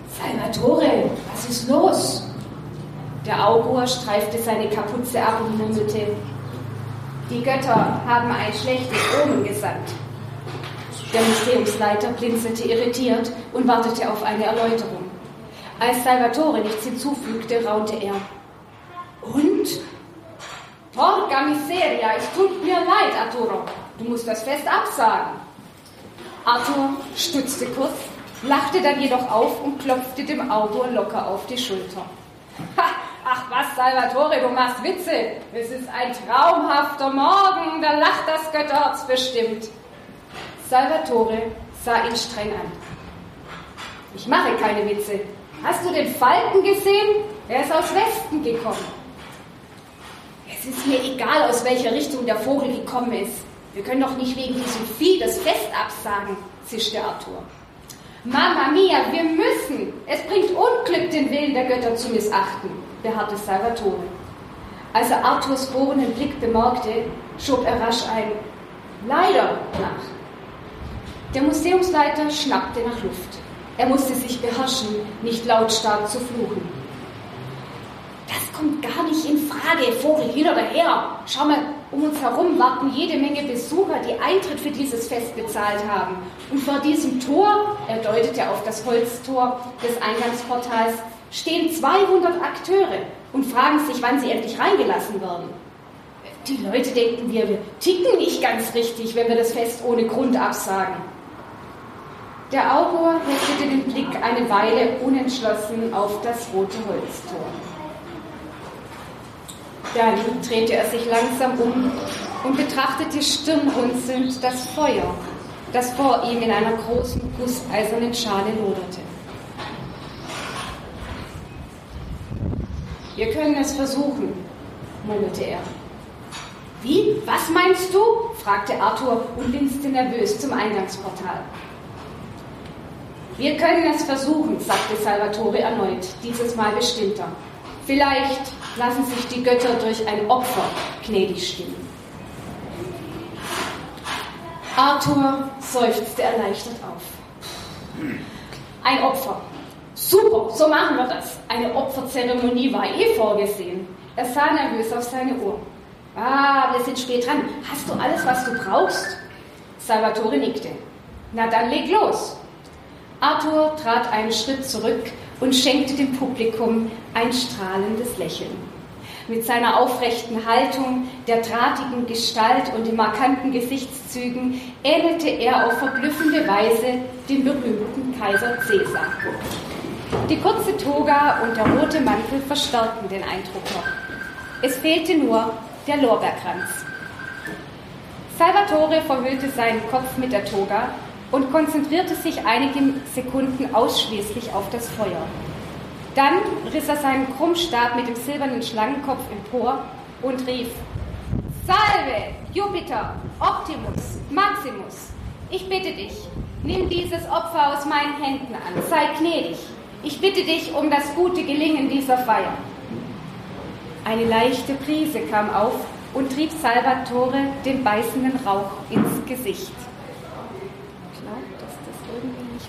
Salvatore, was ist los? Der Augur streifte seine Kapuze ab und murmelte, die Götter haben ein schlechtes Omen gesandt. Der Museumsleiter blinzelte irritiert und wartete auf eine Erläuterung. Als Salvatore nichts hinzufügte, raunte er. Und? Porca miseria, es tut mir leid, Arturo. Du musst das Fest absagen. Arthur stutzte kurz, lachte dann jedoch auf und klopfte dem Autor locker auf die Schulter. Ha, ach was, Salvatore, du machst Witze. Es ist ein traumhafter Morgen, da lacht das Götterherz bestimmt. Salvatore sah ihn streng an. Ich mache keine Witze. Hast du den Falken gesehen? Er ist aus Westen gekommen. Es ist mir egal, aus welcher Richtung der Vogel gekommen ist. Wir können doch nicht wegen diesem Vieh das Fest absagen, zischte Arthur. Mama mia, wir müssen. Es bringt Unglück, den Willen der Götter zu missachten, beharrte Salvatore. Als er Arthurs bohrenden Blick bemerkte, schob er rasch ein Leider nach. Der Museumsleiter schnappte nach Luft. Er musste sich beherrschen, nicht lautstark zu fluchen. Das kommt gar nicht in Frage, Vogel hin oder her. Schau mal, um uns herum warten jede Menge Besucher, die Eintritt für dieses Fest bezahlt haben. Und vor diesem Tor, er deutete auf das Holztor des Eingangsportals, stehen 200 Akteure und fragen sich, wann sie endlich reingelassen werden. Die Leute denken, wir ticken nicht ganz richtig, wenn wir das Fest ohne Grund absagen. Der Augur heftete den Blick eine Weile unentschlossen auf das rote Holztor. Dann drehte er sich langsam um und betrachtete stirnrunzelnd das Feuer, das vor ihm in einer großen gusseisernen Schale loderte. Wir können es versuchen, murmelte er. Wie? Was meinst du? fragte Arthur und linste nervös zum Eingangsportal. Wir können es versuchen, sagte Salvatore erneut, dieses Mal bestimmter. Vielleicht lassen sich die Götter durch ein Opfer gnädig stimmen. Arthur seufzte erleichtert auf. Ein Opfer. Super, so machen wir das. Eine Opferzeremonie war eh vorgesehen. Er sah nervös auf seine Uhr. Ah, wir sind spät dran. Hast du alles, was du brauchst? Salvatore nickte. Na dann leg los. Arthur trat einen Schritt zurück und schenkte dem Publikum ein strahlendes Lächeln. Mit seiner aufrechten Haltung, der drahtigen Gestalt und den markanten Gesichtszügen ähnelte er auf verblüffende Weise dem berühmten Kaiser Caesar. Die kurze Toga und der rote Mantel verstärkten den Eindruck noch. Es fehlte nur der Lorbeerkranz. Salvatore verhüllte seinen Kopf mit der Toga und konzentrierte sich einige Sekunden ausschließlich auf das Feuer. Dann riss er seinen Krummstab mit dem silbernen Schlangenkopf empor und rief: Salve, Jupiter, Optimus, Maximus! Ich bitte dich, nimm dieses Opfer aus meinen Händen an, sei gnädig. Ich bitte dich um das gute Gelingen dieser Feier. Eine leichte Brise kam auf und trieb Salvatore den beißenden Rauch ins Gesicht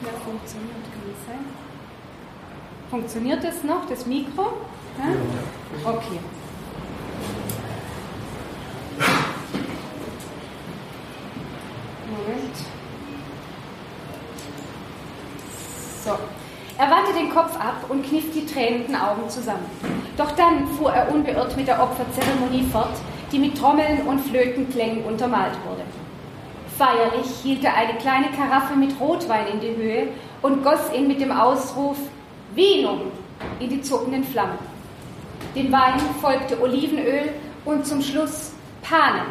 mehr funktioniert, kann sein? Funktioniert das noch, das Mikro? Ja? Okay. Moment. So. Er wandte den Kopf ab und kniff die tränenden Augen zusammen. Doch dann fuhr er unbeirrt mit der Opferzeremonie fort, die mit Trommeln und Flötenklängen untermalt wurde. Feierlich hielt er eine kleine Karaffe mit Rotwein in die Höhe und goss ihn mit dem Ausruf Vinum in die zuckenden Flammen. Dem Wein folgte Olivenöl und zum Schluss Panen.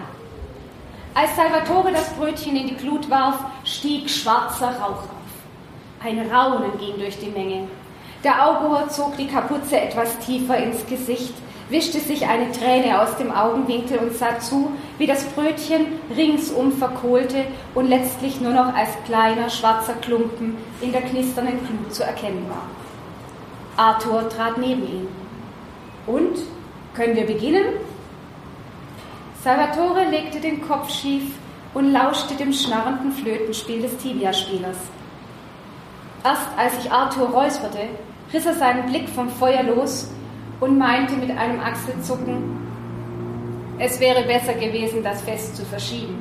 Als Salvatore das Brötchen in die Glut warf, stieg schwarzer Rauch auf. Ein Raunen ging durch die Menge. Der Augur zog die Kapuze etwas tiefer ins Gesicht wischte sich eine Träne aus dem Augenwinkel und sah zu, wie das Brötchen ringsum verkohlte und letztlich nur noch als kleiner schwarzer Klumpen in der knisternden Glut zu erkennen war. Arthur trat neben ihn. Und? Können wir beginnen? Salvatore legte den Kopf schief und lauschte dem schnarrenden Flötenspiel des Tibia-Spielers. Erst als sich Arthur räusperte, riss er seinen Blick vom Feuer los und meinte mit einem Achselzucken, es wäre besser gewesen, das Fest zu verschieben.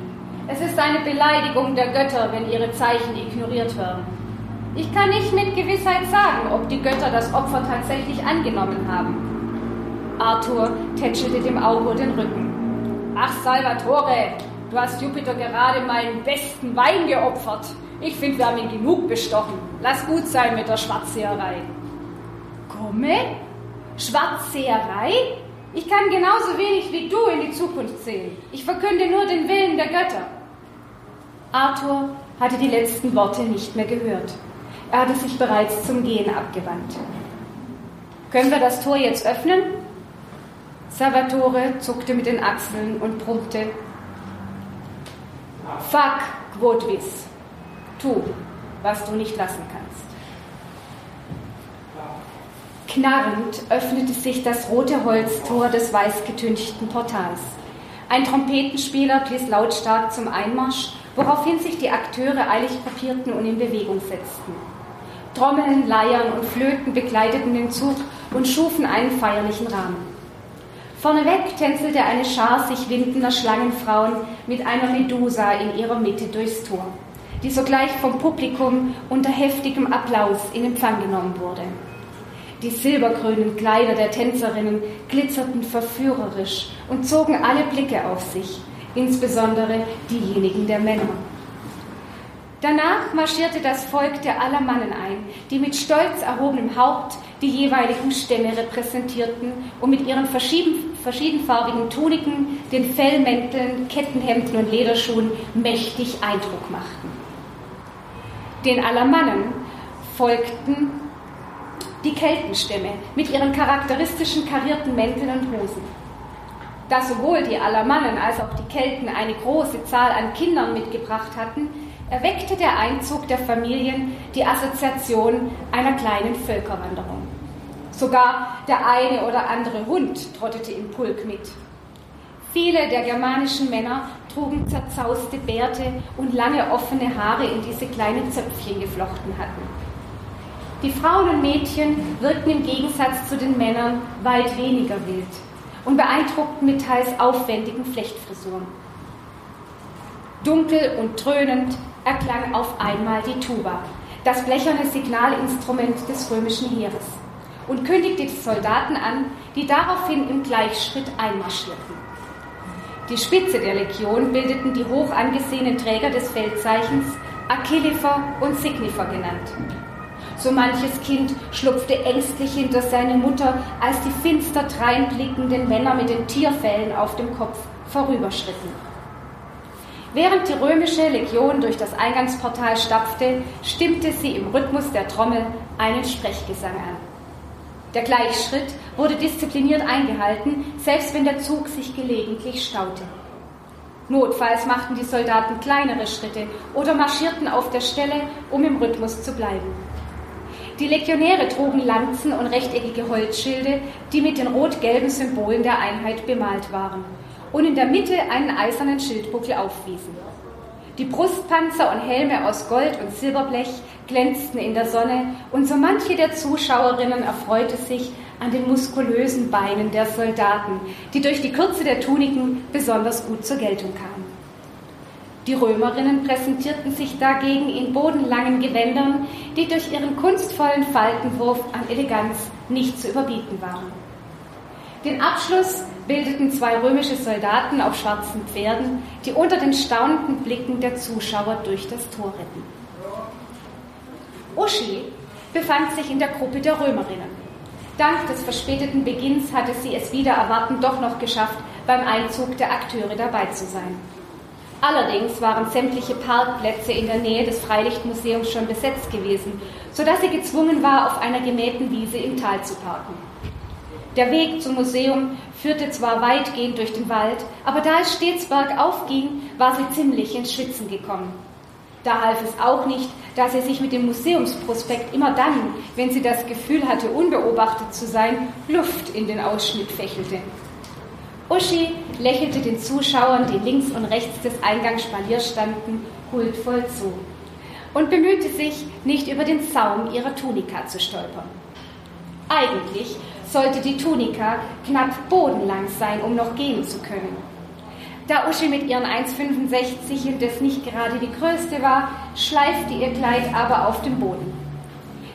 Es ist eine Beleidigung der Götter, wenn ihre Zeichen ignoriert werden. Ich kann nicht mit Gewissheit sagen, ob die Götter das Opfer tatsächlich angenommen haben. Arthur tätschelte dem Augur den Rücken. Ach, Salvatore, du hast Jupiter gerade meinen besten Wein geopfert. Ich finde, wir haben ihn genug bestochen. Lass gut sein mit der Schwarzseherei. Komme, Schwarzseherei? Ich kann genauso wenig wie du in die Zukunft sehen. Ich verkünde nur den Willen der Götter. Arthur hatte die letzten Worte nicht mehr gehört. Er hatte sich bereits zum Gehen abgewandt. Können wir das Tor jetzt öffnen? Salvatore zuckte mit den Achseln und brummte. Fuck quod vis. Tu, was du nicht lassen kannst. Knarrend öffnete sich das rote Holztor des weißgetünchten Portals. Ein Trompetenspieler blies lautstark zum Einmarsch, woraufhin sich die Akteure eilig gruppierten und in Bewegung setzten. Trommeln, Leiern und Flöten begleiteten den Zug und schufen einen feierlichen Rahmen. Vorneweg tänzelte eine Schar sich windender Schlangenfrauen mit einer Medusa in ihrer Mitte durchs Tor, die sogleich vom Publikum unter heftigem Applaus in Empfang genommen wurde. Die silbergrünen Kleider der Tänzerinnen glitzerten verführerisch und zogen alle Blicke auf sich, insbesondere diejenigen der Männer. Danach marschierte das Volk der Alamannen ein, die mit stolz erhobenem Haupt die jeweiligen Stämme repräsentierten und mit ihren verschieden, verschiedenfarbigen Tuniken, den Fellmänteln, Kettenhemden und Lederschuhen mächtig Eindruck machten. Den Alamannen folgten die Keltenstämme mit ihren charakteristischen karierten Mänteln und Hosen. Da sowohl die Alamannen als auch die Kelten eine große Zahl an Kindern mitgebracht hatten, erweckte der Einzug der Familien die Assoziation einer kleinen Völkerwanderung. Sogar der eine oder andere Hund trottete im Pulk mit. Viele der germanischen Männer trugen zerzauste Bärte und lange offene Haare in diese kleinen Zöpfchen geflochten hatten. Die Frauen und Mädchen wirkten im Gegensatz zu den Männern weit weniger wild und beeindruckten mit teils aufwendigen Flechtfrisuren. Dunkel und dröhnend erklang auf einmal die Tuba, das blecherne Signalinstrument des römischen Heeres, und kündigte die Soldaten an, die daraufhin im Gleichschritt einmarschierten. Die Spitze der Legion bildeten die hoch angesehenen Träger des Feldzeichens Achillefer und Signifer genannt. So manches Kind schlupfte ängstlich hinter seine Mutter, als die finster dreinblickenden Männer mit den Tierfellen auf dem Kopf vorüberschritten. Während die römische Legion durch das Eingangsportal stapfte, stimmte sie im Rhythmus der Trommel einen Sprechgesang an. Der Gleichschritt wurde diszipliniert eingehalten, selbst wenn der Zug sich gelegentlich staute. Notfalls machten die Soldaten kleinere Schritte oder marschierten auf der Stelle, um im Rhythmus zu bleiben. Die Legionäre trugen Lanzen und rechteckige Holzschilde, die mit den rot-gelben Symbolen der Einheit bemalt waren und in der Mitte einen eisernen Schildbuckel aufwiesen. Die Brustpanzer und Helme aus Gold und Silberblech glänzten in der Sonne und so manche der Zuschauerinnen erfreute sich an den muskulösen Beinen der Soldaten, die durch die Kürze der Tuniken besonders gut zur Geltung kamen. Die Römerinnen präsentierten sich dagegen in bodenlangen Gewändern, die durch ihren kunstvollen Faltenwurf an Eleganz nicht zu überbieten waren. Den Abschluss bildeten zwei römische Soldaten auf schwarzen Pferden, die unter den staunenden Blicken der Zuschauer durch das Tor ritten. Uschi befand sich in der Gruppe der Römerinnen. Dank des verspäteten Beginns hatte sie es wieder erwarten doch noch geschafft, beim Einzug der Akteure dabei zu sein. Allerdings waren sämtliche Parkplätze in der Nähe des Freilichtmuseums schon besetzt gewesen, sodass sie gezwungen war, auf einer gemähten Wiese im Tal zu parken. Der Weg zum Museum führte zwar weitgehend durch den Wald, aber da es stets bergauf ging, war sie ziemlich ins Schwitzen gekommen. Da half es auch nicht, dass sie sich mit dem Museumsprospekt immer dann, wenn sie das Gefühl hatte, unbeobachtet zu sein, Luft in den Ausschnitt fächelte. Uschi lächelte den Zuschauern, die links und rechts des Eingangsspalier standen, huldvoll zu und bemühte sich, nicht über den Saum ihrer Tunika zu stolpern. Eigentlich sollte die Tunika knapp bodenlang sein, um noch gehen zu können. Da Uschi mit ihren 1,65 indes nicht gerade die größte war, schleifte ihr Kleid aber auf dem Boden.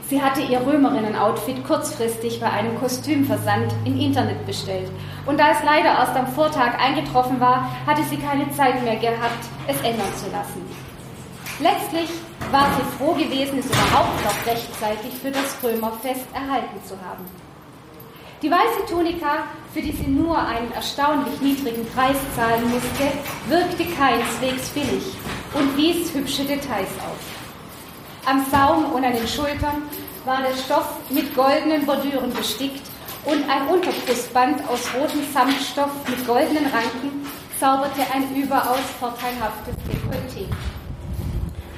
Sie hatte ihr Römerinnen-Outfit kurzfristig bei einem Kostümversand im Internet bestellt. Und da es leider erst am Vortag eingetroffen war, hatte sie keine Zeit mehr gehabt, es ändern zu lassen. Letztlich war sie froh gewesen, es überhaupt noch rechtzeitig für das Römerfest erhalten zu haben. Die weiße Tunika, für die sie nur einen erstaunlich niedrigen Preis zahlen musste, wirkte keineswegs billig und wies hübsche Details auf. Am Saum und an den Schultern war der Stoff mit goldenen Bordüren bestickt und ein Unterbrustband aus rotem Samtstoff mit goldenen Ranken zauberte ein überaus vorteilhaftes Dekolleté.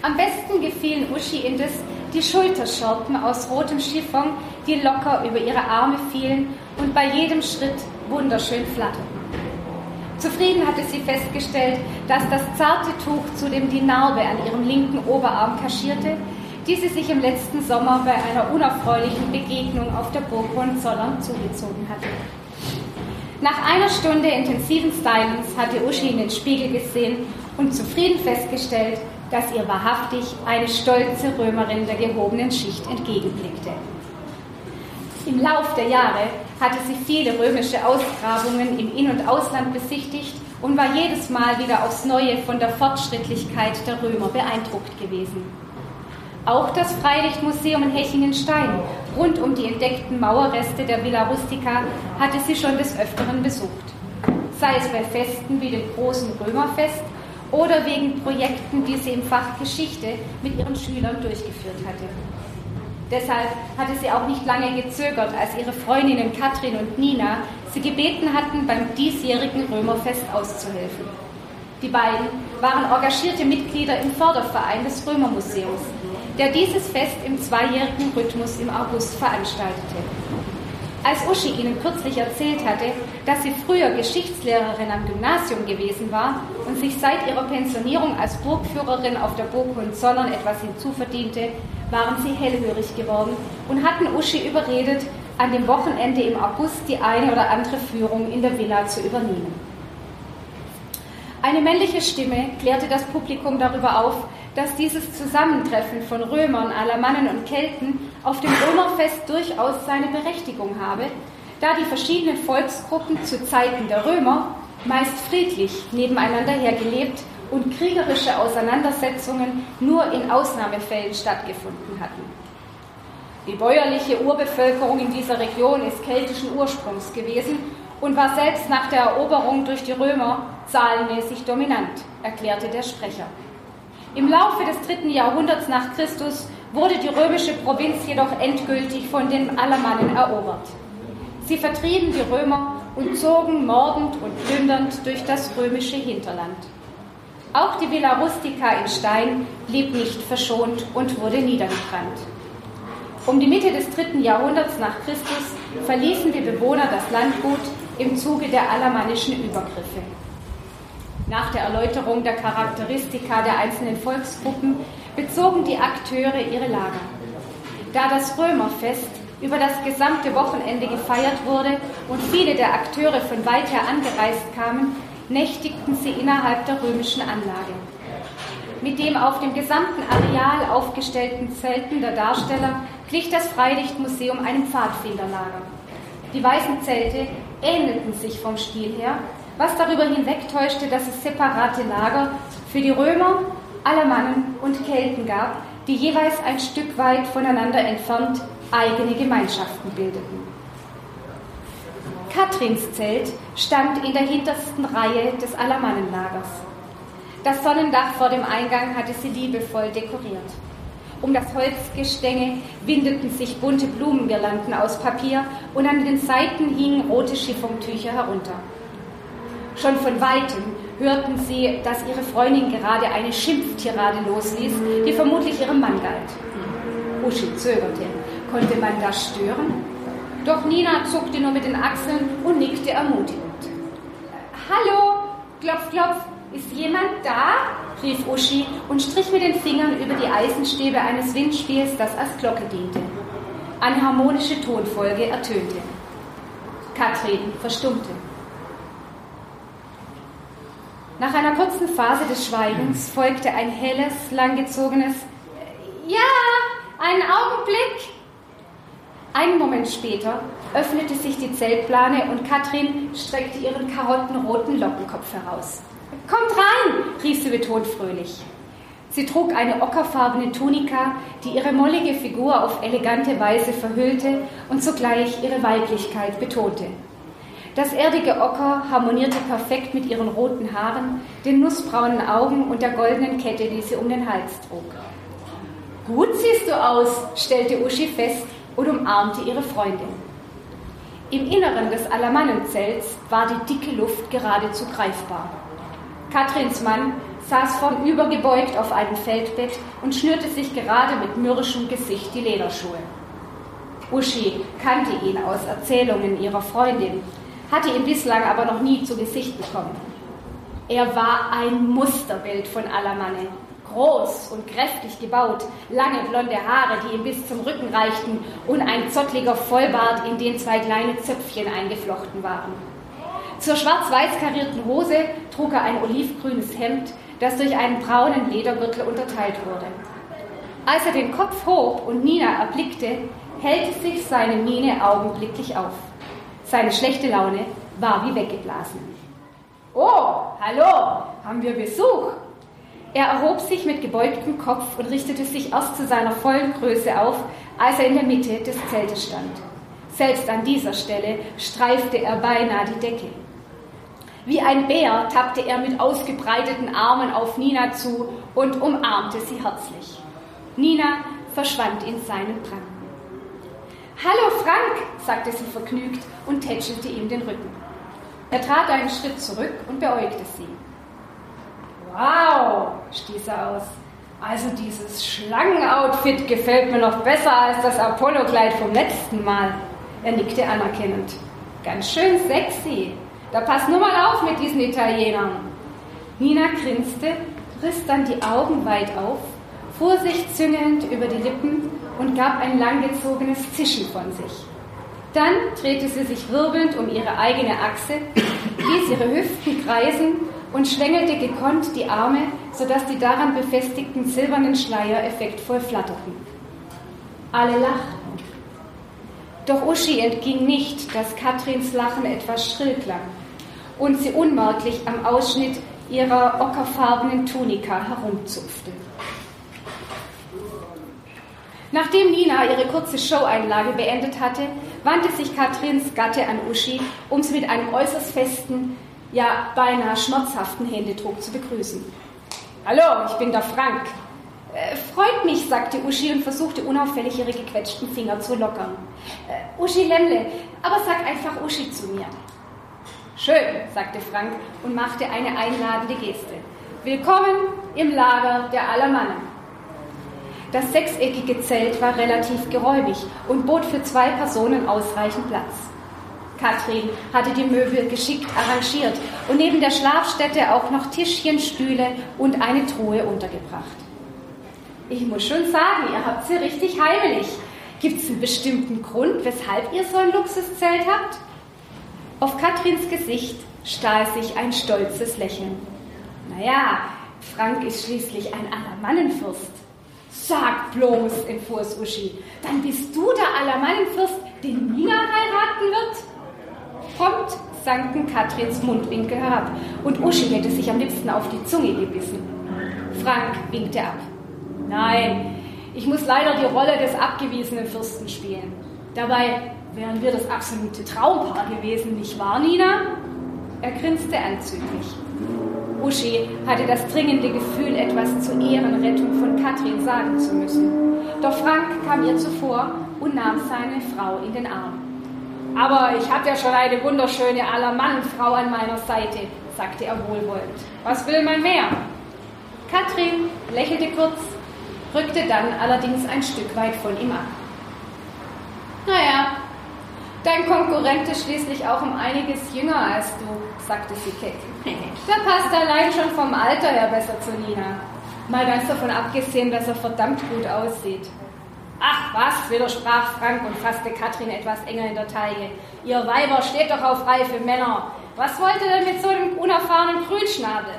Am besten gefielen Uschi indes die Schulterschorten aus rotem Chiffon, die locker über ihre Arme fielen und bei jedem Schritt wunderschön flatterten. Zufrieden hatte sie festgestellt, dass das zarte Tuch zudem die Narbe an ihrem linken Oberarm kaschierte, die sie sich im letzten Sommer bei einer unerfreulichen Begegnung auf der Burg Hohenzollern zugezogen hatte. Nach einer Stunde intensiven Stylings hatte Uschi in den Spiegel gesehen und zufrieden festgestellt, dass ihr wahrhaftig eine stolze Römerin der gehobenen Schicht entgegenblickte. Im Lauf der Jahre hatte sie viele römische Ausgrabungen im In- und Ausland besichtigt und war jedes Mal wieder aufs Neue von der Fortschrittlichkeit der Römer beeindruckt gewesen. Auch das Freilichtmuseum in Hechingen-Stein rund um die entdeckten Mauerreste der Villa Rustica hatte sie schon des Öfteren besucht. Sei es bei Festen wie dem großen Römerfest oder wegen Projekten, die sie im Fach Geschichte mit ihren Schülern durchgeführt hatte. Deshalb hatte sie auch nicht lange gezögert, als ihre Freundinnen Katrin und Nina sie gebeten hatten, beim diesjährigen Römerfest auszuhelfen. Die beiden waren engagierte Mitglieder im Förderverein des Römermuseums, der dieses Fest im zweijährigen Rhythmus im August veranstaltete. Als Uschi ihnen kürzlich erzählt hatte, dass sie früher Geschichtslehrerin am Gymnasium gewesen war und sich seit ihrer Pensionierung als Burgführerin auf der Burg Hohenzollern etwas hinzuverdiente, waren sie hellhörig geworden und hatten Uschi überredet, an dem Wochenende im August die eine oder andere Führung in der Villa zu übernehmen. Eine männliche Stimme klärte das Publikum darüber auf, dass dieses Zusammentreffen von Römern, Alamannen und Kelten auf dem Römerfest durchaus seine Berechtigung habe, da die verschiedenen Volksgruppen zu Zeiten der Römer meist friedlich nebeneinander hergelebt und kriegerische Auseinandersetzungen nur in Ausnahmefällen stattgefunden hatten. Die bäuerliche Urbevölkerung in dieser Region ist keltischen Ursprungs gewesen und war selbst nach der Eroberung durch die Römer zahlenmäßig dominant, erklärte der Sprecher. Im Laufe des dritten Jahrhunderts nach Christus wurde die römische Provinz jedoch endgültig von den Alamannen erobert. Sie vertrieben die Römer und zogen mordend und plündernd durch das römische Hinterland. Auch die Villa Rustica in Stein blieb nicht verschont und wurde niedergebrannt. Um die Mitte des dritten Jahrhunderts nach Christus verließen die Bewohner das Landgut im Zuge der alamannischen Übergriffe. Nach der Erläuterung der Charakteristika der einzelnen Volksgruppen bezogen die Akteure ihre Lager. Da das Römerfest über das gesamte Wochenende gefeiert wurde und viele der Akteure von weit her angereist kamen, nächtigten sie innerhalb der römischen Anlage. Mit dem auf dem gesamten Areal aufgestellten Zelten der Darsteller glich das Freilichtmuseum einem Pfadfinderlager. Die weißen Zelte ähnelten sich vom Stil her, was darüber hinwegtäuschte, dass es separate Lager für die Römer, Alamannen und Kelten gab, die jeweils ein Stück weit voneinander entfernt eigene Gemeinschaften bildeten. Katrins Zelt stand in der hintersten Reihe des Alamannenlagers. Das Sonnendach vor dem Eingang hatte sie liebevoll dekoriert. Um das Holzgestänge windeten sich bunte Blumengirlanden aus Papier und an den Seiten hingen rote Schiffontücher herunter. Schon von weitem hörten sie, dass ihre Freundin gerade eine Schimpftirade losließ, die vermutlich ihrem Mann galt. Uschi zögerte. Konnte man das stören? Doch Nina zuckte nur mit den Achseln und nickte ermutigend. Hallo, klopf, klopf, ist jemand da? rief Uschi und strich mit den Fingern über die Eisenstäbe eines Windspiels, das als Glocke diente. Eine harmonische Tonfolge ertönte. Katrin verstummte. Nach einer kurzen Phase des Schweigens folgte ein helles, langgezogenes Ja, einen Augenblick. Einen Moment später öffnete sich die Zeltplane und Katrin streckte ihren karottenroten Lockenkopf heraus. Kommt rein, rief sie betont fröhlich. Sie trug eine ockerfarbene Tunika, die ihre mollige Figur auf elegante Weise verhüllte und zugleich ihre Weiblichkeit betonte. Das erdige Ocker harmonierte perfekt mit ihren roten Haaren, den nussbraunen Augen und der goldenen Kette, die sie um den Hals trug. Gut siehst du aus, stellte Uschi fest und umarmte ihre Freundin. Im Inneren des Alamannenzelts war die dicke Luft geradezu greifbar. Katrins Mann saß vornübergebeugt auf einem Feldbett und schnürte sich gerade mit mürrischem Gesicht die Lederschuhe. Uschi kannte ihn aus Erzählungen ihrer Freundin, hatte ihn bislang aber noch nie zu Gesicht bekommen. Er war ein Musterbild von Alamanne. Groß und kräftig gebaut, lange blonde Haare, die ihm bis zum Rücken reichten und ein zottliger Vollbart, in den zwei kleine Zöpfchen eingeflochten waren. Zur schwarz-weiß karierten Hose trug er ein olivgrünes Hemd, das durch einen braunen Ledergürtel unterteilt wurde. Als er den Kopf hob und Nina erblickte, hellte sich seine Miene augenblicklich auf. Seine schlechte Laune war wie weggeblasen. Oh, hallo, haben wir Besuch? Er erhob sich mit gebeugtem Kopf und richtete sich erst zu seiner vollen Größe auf, als er in der Mitte des Zeltes stand. Selbst an dieser Stelle streifte er beinahe die Decke. Wie ein Bär tappte er mit ausgebreiteten Armen auf Nina zu und umarmte sie herzlich. Nina verschwand in seinen Pranken. Hallo Frank, sagte sie vergnügt und tätschelte ihm den Rücken. Er trat einen Schritt zurück und beäugte sie. Wow, stieß er aus. Also dieses Schlangenoutfit gefällt mir noch besser als das Apollo-Kleid vom letzten Mal. Er nickte anerkennend. Ganz schön sexy. Da passt nur mal auf mit diesen Italienern. Nina grinste, riss dann die Augen weit auf, fuhr sich züngelnd über die Lippen und gab ein langgezogenes Zischen von sich. Dann drehte sie sich wirbelnd um ihre eigene Achse, ließ ihre Hüften kreisen und schlängelte gekonnt die Arme, sodass die daran befestigten silbernen Schleier effektvoll flatterten. Alle lachten. Doch Uschi entging nicht, dass Katrins Lachen etwas schrill klang und sie unmerklich am Ausschnitt ihrer ockerfarbenen Tunika herumzupfte. Nachdem Nina ihre kurze Showeinlage beendet hatte, wandte sich Katrins Gatte an Uschi, um sie mit einem äußerst festen, ja beinahe schmerzhaften Händedruck zu begrüßen. Hallo, ich bin der Frank. Äh, freut mich, sagte Uschi und versuchte unauffällig ihre gequetschten Finger zu lockern. Äh, Uschi Lemle, aber sag einfach Uschi zu mir. Schön, sagte Frank und machte eine einladende Geste. Willkommen im Lager der Allermannen. Das sechseckige Zelt war relativ geräumig und bot für zwei Personen ausreichend Platz. Katrin hatte die Möbel geschickt arrangiert und neben der Schlafstätte auch noch Tischchen, Stühle und eine Truhe untergebracht. Ich muss schon sagen, ihr habt sie richtig heimelig. Gibt es einen bestimmten Grund, weshalb ihr so ein Luxuszelt habt? Auf Katrins Gesicht stahl sich ein stolzes Lächeln. Naja, Frank ist schließlich ein Allermannenfürst. Sag bloß, entfuhr es Uschi, dann bist du der Allermannenfürst, den Nina heiraten wird? Prompt sanken Katrins Mundwinkel herab und Uschi hätte sich am liebsten auf die Zunge gebissen. Frank winkte ab. Nein, ich muss leider die Rolle des abgewiesenen Fürsten spielen. Dabei wären wir das absolute Traumpaar gewesen, nicht wahr, Nina? Er grinste anzüglich. Uschi hatte das dringende Gefühl, etwas zur Ehrenrettung von Katrin sagen zu müssen. Doch Frank kam ihr zuvor und nahm seine Frau in den Arm. Aber ich hatte ja schon eine wunderschöne Allermannenfrau an meiner Seite, sagte er wohlwollend. Was will man mehr? Katrin lächelte kurz, rückte dann allerdings ein Stück weit von ihm ab. Naja, dein Konkurrent ist schließlich auch um einiges jünger als du, sagte sie keck. Der passt allein schon vom Alter her besser zu Nina. Mal ganz davon abgesehen, dass er verdammt gut aussieht. Ach was, widersprach Frank und fasste Katrin etwas enger in der Taille. Ihr Weiber steht doch auf reife Männer. Was wollt ihr denn mit so einem unerfahrenen Grünschnabel?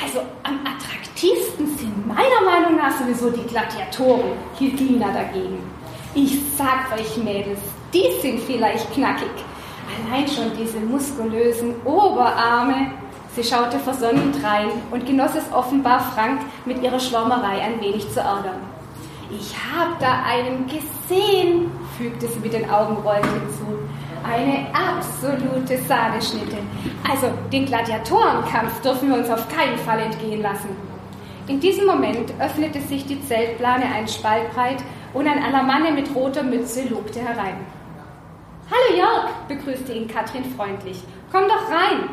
Also am attraktivsten sind meiner Meinung nach sowieso die Gladiatoren, hielt Nina dagegen. Ich sag euch Mädels, die sind vielleicht knackig, Allein schon diese muskulösen Oberarme. Sie schaute versonnen drein und genoss es offenbar Frank mit ihrer Schlaumerei ein wenig zu ärgern. Ich habe da einen gesehen, fügte sie mit den Augenrollen hinzu. Eine absolute Sahneschnitte. Also den Gladiatorenkampf dürfen wir uns auf keinen Fall entgehen lassen. In diesem Moment öffnete sich die Zeltplane ein Spalt breit und ein Alamanne mit roter Mütze lugte herein. Hallo Jörg, begrüßte ihn Katrin freundlich. Komm doch rein.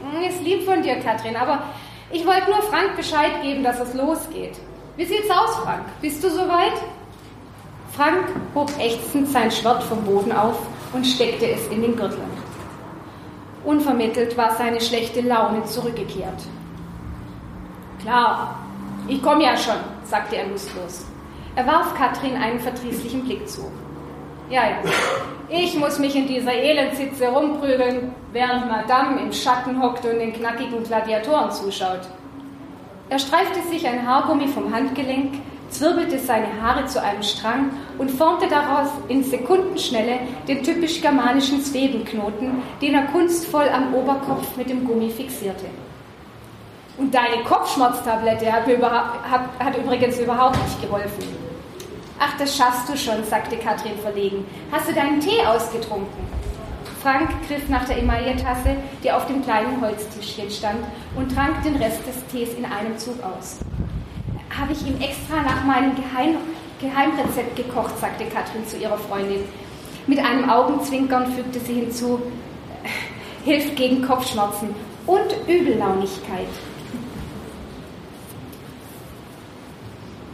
Hm, ist lieb von dir, Katrin, aber ich wollte nur Frank Bescheid geben, dass es losgeht. Wie sieht's aus, Frank? Bist du soweit? Frank hob ächzend sein Schwert vom Boden auf und steckte es in den Gürtel. Unvermittelt war seine schlechte Laune zurückgekehrt. Klar, ich komme ja schon, sagte er lustlos. Er warf Katrin einen verdrießlichen Blick zu. Ja, ich muss mich in dieser Elendsitze rumprügeln, während Madame im Schatten hockt und den knackigen Gladiatoren zuschaut. Er streifte sich ein Haargummi vom Handgelenk, zwirbelte seine Haare zu einem Strang und formte daraus in Sekundenschnelle den typisch germanischen Zwebenknoten, den er kunstvoll am Oberkopf mit dem Gummi fixierte. Und deine Kopfschmerztablette hat, hat, hat übrigens überhaupt nicht geholfen. Ach, das schaffst du schon, sagte Katrin verlegen. Hast du deinen Tee ausgetrunken? Frank griff nach der Emailletasse, die auf dem kleinen Holztischchen stand, und trank den Rest des Tees in einem Zug aus. Habe ich ihm extra nach meinem Geheim Geheimrezept gekocht, sagte Katrin zu ihrer Freundin. Mit einem Augenzwinkern fügte sie hinzu, hilft gegen Kopfschmerzen und Übellaunigkeit.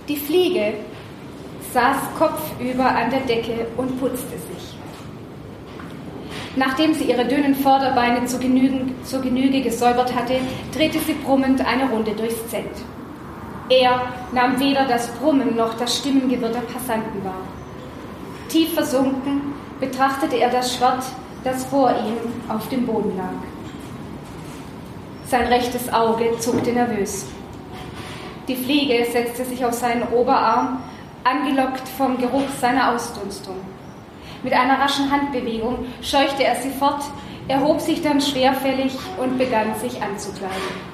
Die Fliege saß kopfüber an der Decke und putzte sich. Nachdem sie ihre dünnen Vorderbeine zur Genüge, zur Genüge gesäubert hatte, drehte sie brummend eine Runde durchs Zelt. Er nahm weder das Brummen noch das Stimmengewirr der Passanten wahr. Tief versunken betrachtete er das Schwert, das vor ihm auf dem Boden lag. Sein rechtes Auge zuckte nervös. Die Fliege setzte sich auf seinen Oberarm, angelockt vom Geruch seiner Ausdunstung. Mit einer raschen Handbewegung scheuchte er sie fort, erhob sich dann schwerfällig und begann sich anzukleiden.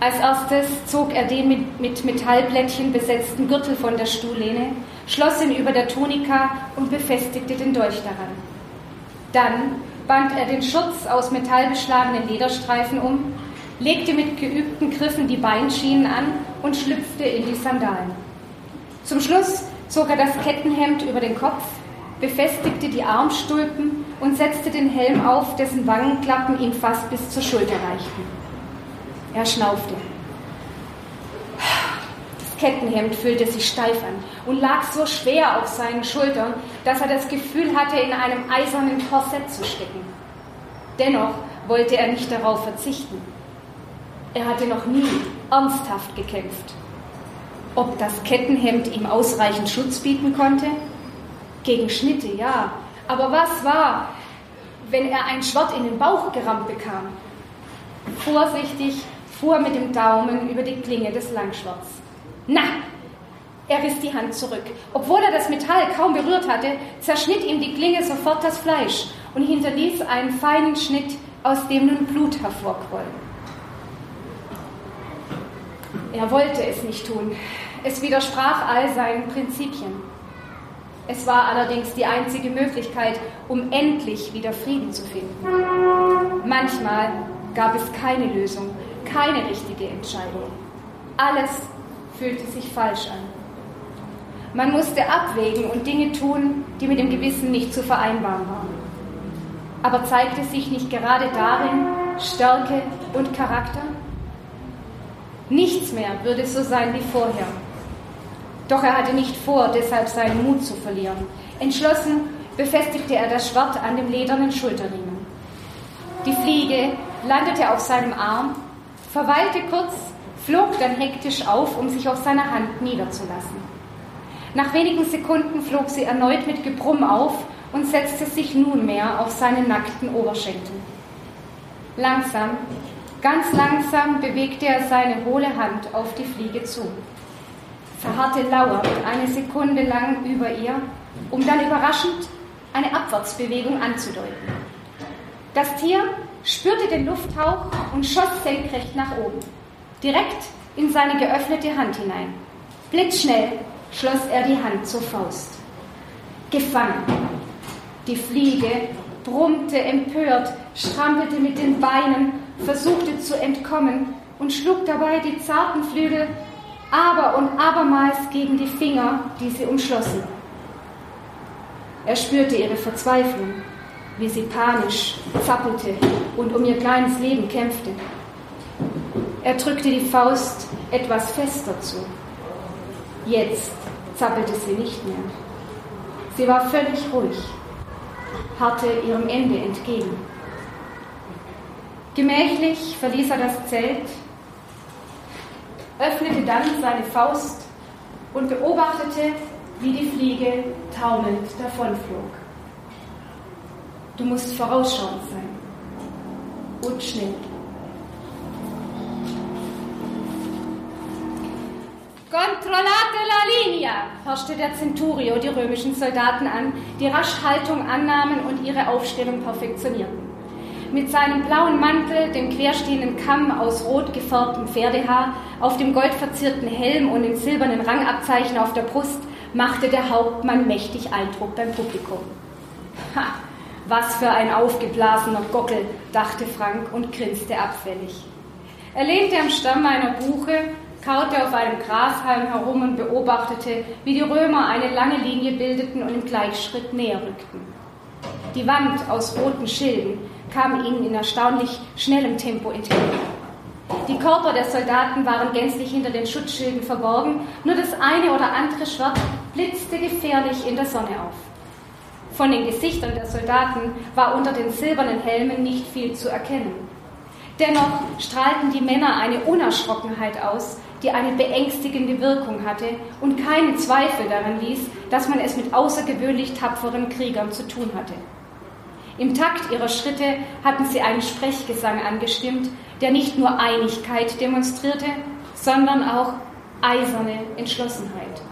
Als erstes zog er den mit, Metallblättchen besetzten Gürtel von der Stuhllehne, schloss ihn über der Tunika und befestigte den Dolch daran. Dann band er den Schutz aus metallbeschlagenen Lederstreifen um, legte mit geübten Griffen die Beinschienen an und schlüpfte in die Sandalen. Zum Schluss zog er das Kettenhemd über den Kopf, befestigte die Armstulpen und setzte den Helm auf, dessen Wangenklappen ihm fast bis zur Schulter reichten. Er schnaufte. Das Kettenhemd fühlte sich steif an und lag so schwer auf seinen Schultern, dass er das Gefühl hatte, in einem eisernen Korsett zu stecken. Dennoch wollte er nicht darauf verzichten. Er hatte noch nie ernsthaft gekämpft. Ob das Kettenhemd ihm ausreichend Schutz bieten konnte? Gegen Schnitte, ja. Aber was war, wenn er ein Schwert in den Bauch gerammt bekam? Vorsichtig fuhr mit dem Daumen über die Klinge des Langschwerts. Na! Er riss die Hand zurück. Obwohl er das Metall kaum berührt hatte, zerschnitt ihm die Klinge sofort das Fleisch und hinterließ einen feinen Schnitt, aus dem nun Blut hervorquoll. Er wollte es nicht tun. Es widersprach all seinen Prinzipien. Es war allerdings die einzige Möglichkeit, um endlich wieder Frieden zu finden. Manchmal gab es keine Lösung, keine richtige Entscheidung. Alles fühlte sich falsch an. Man musste abwägen und Dinge tun, die mit dem Gewissen nicht zu vereinbaren waren. Aber zeigte sich nicht gerade darin Stärke und Charakter? Nichts mehr würde so sein wie vorher. Doch er hatte nicht vor, deshalb seinen Mut zu verlieren. Entschlossen befestigte er das Schwert an dem ledernen Schulterriemen. Die Fliege landete auf seinem Arm verweilte kurz, flog dann hektisch auf, um sich auf seiner Hand niederzulassen. Nach wenigen Sekunden flog sie erneut mit Gebrumm auf und setzte sich nunmehr auf seine nackten Oberschenkel. Langsam, ganz langsam bewegte er seine hohle Hand auf die Fliege zu, verharrte lauernd eine Sekunde lang über ihr, um dann überraschend eine Abwärtsbewegung anzudeuten. Das Tier spürte den Lufthauch und schoss senkrecht nach oben, direkt in seine geöffnete Hand hinein. Blitzschnell schloss er die Hand zur Faust. Gefangen. Die Fliege brummte empört, strampelte mit den Beinen, versuchte zu entkommen und schlug dabei die zarten Flügel aber und abermals gegen die Finger, die sie umschlossen. Er spürte ihre Verzweiflung wie sie panisch zappelte und um ihr kleines Leben kämpfte. Er drückte die Faust etwas fester zu. Jetzt zappelte sie nicht mehr. Sie war völlig ruhig, harrte ihrem Ende entgegen. Gemächlich verließ er das Zelt, öffnete dann seine Faust und beobachtete, wie die Fliege taumelnd davonflog. Du musst vorausschauend sein und schnell. Controllate la linea, herrschte der Centurio die römischen Soldaten an, die rasch Haltung annahmen und ihre Aufstellung perfektionierten. Mit seinem blauen Mantel, dem querstehenden Kamm aus rot gefärbtem Pferdehaar, auf dem goldverzierten Helm und dem silbernen Rangabzeichen auf der Brust machte der Hauptmann mächtig Eindruck beim Publikum. Ha, was für ein aufgeblasener Gockel, dachte Frank und grinste abfällig. Er lehnte am Stamm einer Buche, kaute auf einem Grashalm herum und beobachtete, wie die Römer eine lange Linie bildeten und im Gleichschritt näher rückten. Die Wand aus roten Schilden kam ihnen in erstaunlich schnellem Tempo entgegen. Die Körper der Soldaten waren gänzlich hinter den Schutzschilden verborgen, nur das eine oder andere Schwert blitzte gefährlich in der Sonne auf. Von den Gesichtern der Soldaten war unter den silbernen Helmen nicht viel zu erkennen. Dennoch strahlten die Männer eine Unerschrockenheit aus, die eine beängstigende Wirkung hatte und keinen Zweifel daran ließ, dass man es mit außergewöhnlich tapferen Kriegern zu tun hatte. Im Takt ihrer Schritte hatten sie einen Sprechgesang angestimmt, der nicht nur Einigkeit demonstrierte, sondern auch eiserne Entschlossenheit.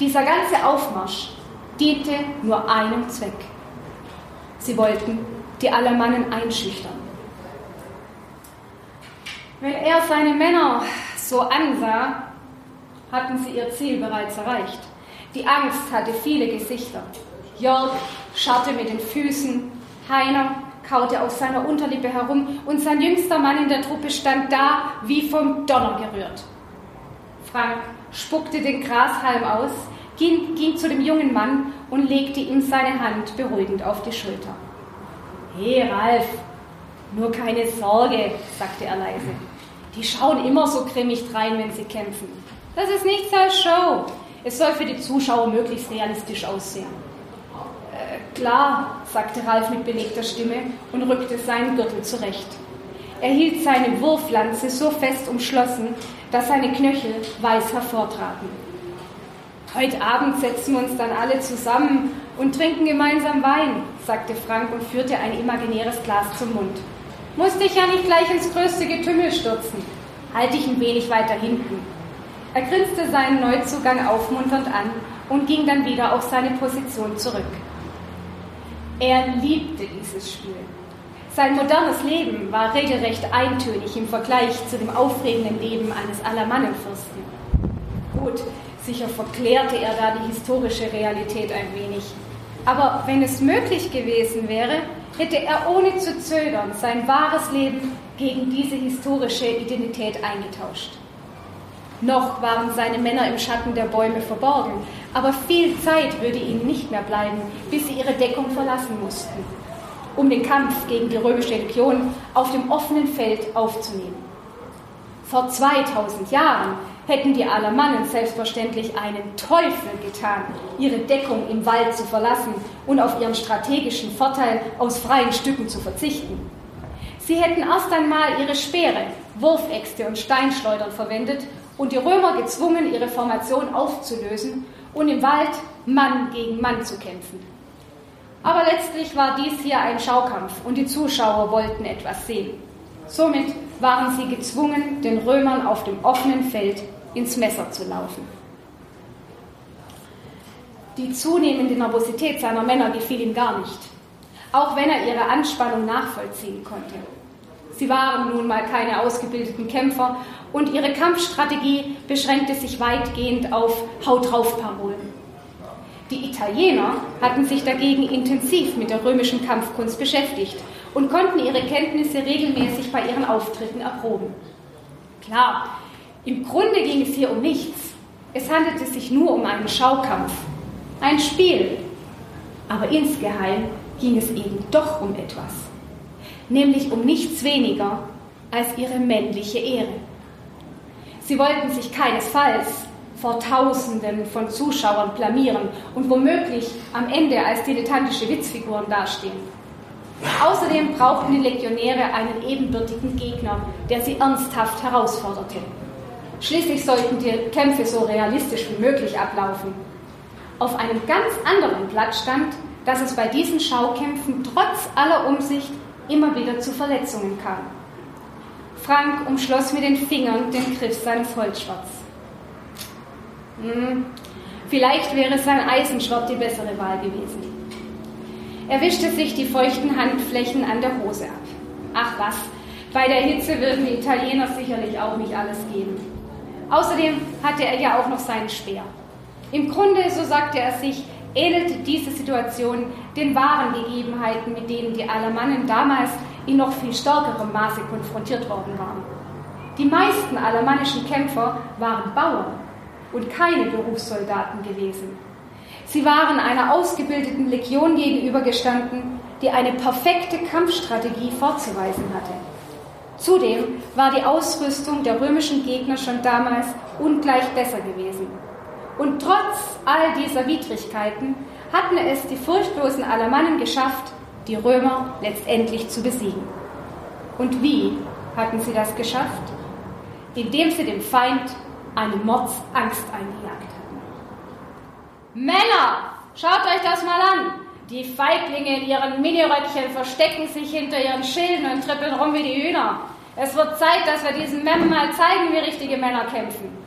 Dieser ganze Aufmarsch diente nur einem Zweck. Sie wollten die Alamannen einschüchtern. Wenn er seine Männer so ansah, hatten sie ihr Ziel bereits erreicht. Die Angst hatte viele Gesichter. Jörg scharrte mit den Füßen, Heiner kaute auf seiner Unterlippe herum und sein jüngster Mann in der Truppe stand da wie vom Donner gerührt. Frank spuckte den Grashalm aus, ging, ging zu dem jungen Mann und legte ihm seine Hand beruhigend auf die Schulter. Hey Ralf, nur keine Sorge, sagte er leise. Die schauen immer so grimmig drein, wenn sie kämpfen. Das ist nichts als Show. Es soll für die Zuschauer möglichst realistisch aussehen. Klar, sagte Ralf mit belegter Stimme und rückte seinen Gürtel zurecht. Er hielt seine Wurflanze so fest umschlossen, dass seine Knöchel weiß hervortraten. Heute Abend setzen wir uns dann alle zusammen und trinken gemeinsam Wein, sagte Frank und führte ein imaginäres Glas zum Mund. Musste ich ja nicht gleich ins größte Getümmel stürzen. Halte ich ein wenig weiter hinten. Er grinste seinen Neuzugang aufmunternd an und ging dann wieder auf seine Position zurück. Er liebte dieses Spiel. Sein modernes Leben war regelrecht eintönig im Vergleich zu dem aufregenden Leben eines Alamannenfürsten. Gut, sicher verklärte er da die historische Realität ein wenig. Aber wenn es möglich gewesen wäre, hätte er ohne zu zögern sein wahres Leben gegen diese historische Identität eingetauscht. Noch waren seine Männer im Schatten der Bäume verborgen, aber viel Zeit würde ihnen nicht mehr bleiben, bis sie ihre Deckung verlassen mussten, um den Kampf gegen die römische Legion auf dem offenen Feld aufzunehmen. Vor 2000 Jahren hätten die Alamannen selbstverständlich einen Teufel getan, ihre Deckung im Wald zu verlassen und auf ihren strategischen Vorteil aus freien Stücken zu verzichten. Sie hätten erst einmal ihre Speere, Wurfäxte und Steinschleudern verwendet und die Römer gezwungen, ihre Formation aufzulösen und im Wald Mann gegen Mann zu kämpfen. Aber letztlich war dies hier ein Schaukampf und die Zuschauer wollten etwas sehen. Somit waren sie gezwungen, den Römern auf dem offenen Feld ins Messer zu laufen. Die zunehmende Nervosität seiner Männer gefiel ihm gar nicht, auch wenn er ihre Anspannung nachvollziehen konnte. Sie waren nun mal keine ausgebildeten Kämpfer und ihre Kampfstrategie beschränkte sich weitgehend auf Haut drauf Parolen. Die Italiener hatten sich dagegen intensiv mit der römischen Kampfkunst beschäftigt und konnten ihre Kenntnisse regelmäßig bei ihren Auftritten erproben. Klar, im Grunde ging es hier um nichts. Es handelte sich nur um einen Schaukampf, ein Spiel. Aber insgeheim ging es eben doch um etwas, nämlich um nichts weniger als ihre männliche Ehre. Sie wollten sich keinesfalls vor Tausenden von Zuschauern blamieren und womöglich am Ende als dilettantische Witzfiguren dastehen. Außerdem brauchten die Legionäre einen ebenbürtigen Gegner, der sie ernsthaft herausforderte. Schließlich sollten die Kämpfe so realistisch wie möglich ablaufen. Auf einem ganz anderen Blatt stand, dass es bei diesen Schaukämpfen trotz aller Umsicht immer wieder zu Verletzungen kam. Frank umschloss mit den Fingern den Griff seines Holzschwerts. Hm, vielleicht wäre sein Eisenschwert die bessere Wahl gewesen. Er wischte sich die feuchten Handflächen an der Hose ab. Ach was, bei der Hitze würden die Italiener sicherlich auch nicht alles geben. Außerdem hatte er ja auch noch seinen Speer. Im Grunde, so sagte er sich, ähnelte diese Situation den wahren Gegebenheiten, mit denen die Alamannen damals in noch viel stärkerem Maße konfrontiert worden waren. Die meisten alamannischen Kämpfer waren Bauern und keine Berufssoldaten gewesen. Sie waren einer ausgebildeten Legion gegenübergestanden, die eine perfekte Kampfstrategie vorzuweisen hatte. Zudem war die Ausrüstung der römischen Gegner schon damals ungleich besser gewesen. Und trotz all dieser Widrigkeiten hatten es die furchtlosen Alamannen geschafft, die Römer letztendlich zu besiegen. Und wie hatten sie das geschafft? Indem sie dem Feind eine Mordsangst eingejagt hatten. Männer, schaut euch das mal an! Die Feiglinge in ihren Miniröckchen verstecken sich hinter ihren Schilden und trippeln rum wie die Hühner. Es wird Zeit, dass wir diesen Memmen mal zeigen, wie richtige Männer kämpfen.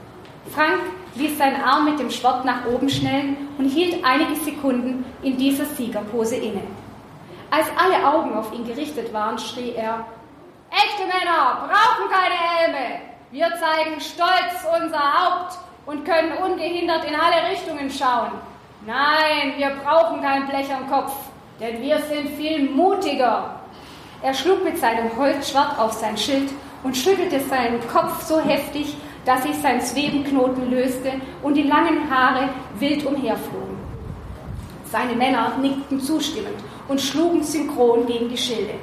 Frank ließ seinen Arm mit dem Schwert nach oben schnellen und hielt einige Sekunden in dieser Siegerpose inne. Als alle Augen auf ihn gerichtet waren, schrie er, Echte Männer brauchen keine Helme. Wir zeigen stolz unser Haupt und können ungehindert in alle Richtungen schauen. Nein, wir brauchen kein Blech am Kopf, denn wir sind viel mutiger. Er schlug mit seinem Holzschwert auf sein Schild und schüttelte seinen Kopf so heftig, dass sich sein Zwebenknoten löste und die langen Haare wild umherflogen. Seine Männer nickten zustimmend und schlugen synchron gegen die Schilde.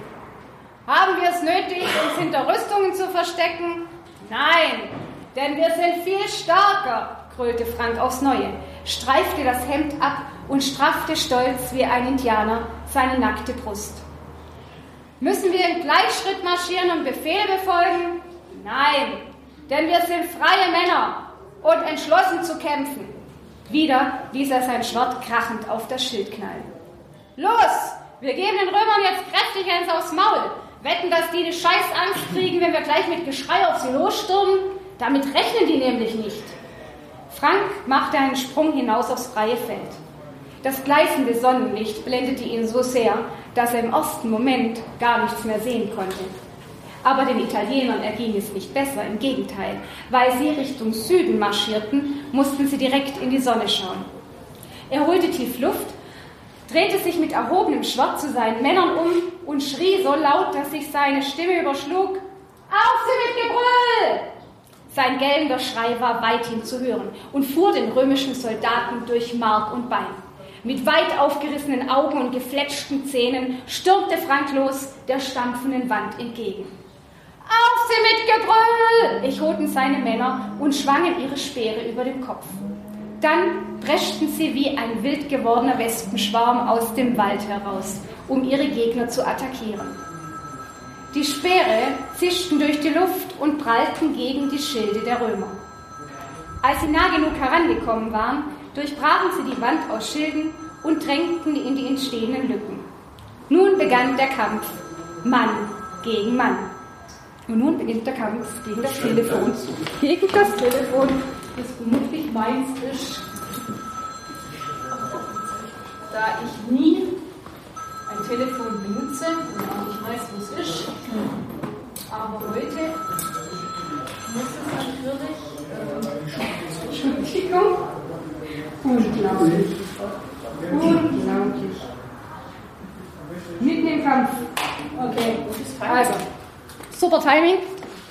Haben wir es nötig, uns hinter Rüstungen zu verstecken? Nein, denn wir sind viel stärker, grölte Frank aufs Neue, streifte das Hemd ab und straffte stolz wie ein Indianer seine nackte Brust. Müssen wir im Gleichschritt marschieren und Befehle befolgen? Nein, denn wir sind freie Männer und entschlossen zu kämpfen. Wieder ließ er sein Schwert krachend auf das Schild knallen. Los, wir geben den Römern jetzt kräftig eins aufs Maul. Wetten, dass die eine scheiß Angst kriegen, wenn wir gleich mit Geschrei auf sie losstürmen? Damit rechnen die nämlich nicht. Frank machte einen Sprung hinaus aufs freie Feld. Das gleißende Sonnenlicht blendete ihn so sehr, dass er im ersten Moment gar nichts mehr sehen konnte. Aber den Italienern erging es nicht besser, im Gegenteil. Weil sie Richtung Süden marschierten, mussten sie direkt in die Sonne schauen. Er holte tief Luft drehte sich mit erhobenem Schwert zu seinen Männern um und schrie so laut, dass sich seine Stimme überschlug. Auf sie mit Gebrüll! Sein gellender Schrei war weithin zu hören und fuhr den römischen Soldaten durch Mark und Bein. Mit weit aufgerissenen Augen und gefletschten Zähnen stürmte Frank los der stampfenden Wand entgegen. Sie mit Gebrüll! echoten seine Männer und schwangen ihre Speere über dem Kopf. Dann preschten sie wie ein wild gewordener Wespenschwarm aus dem Wald heraus, um ihre Gegner zu attackieren. Die Speere zischten durch die Luft und prallten gegen die Schilde der Römer. Als sie nah genug herangekommen waren, durchbrachen sie die Wand aus Schilden und drängten in die entstehenden Lücken. Nun begann der Kampf Mann gegen Mann. Und nun beginnt der Kampf gegen das Telefon. Gegen das Telefon das vermutlich meins ist, da ich nie ein Telefon benutze und auch nicht weiß, wo es ist. Aber heute muss es natürlich, äh, Entschuldigung, unglaublich, unglaublich. Mitten im Kampf. Okay, also, super Timing.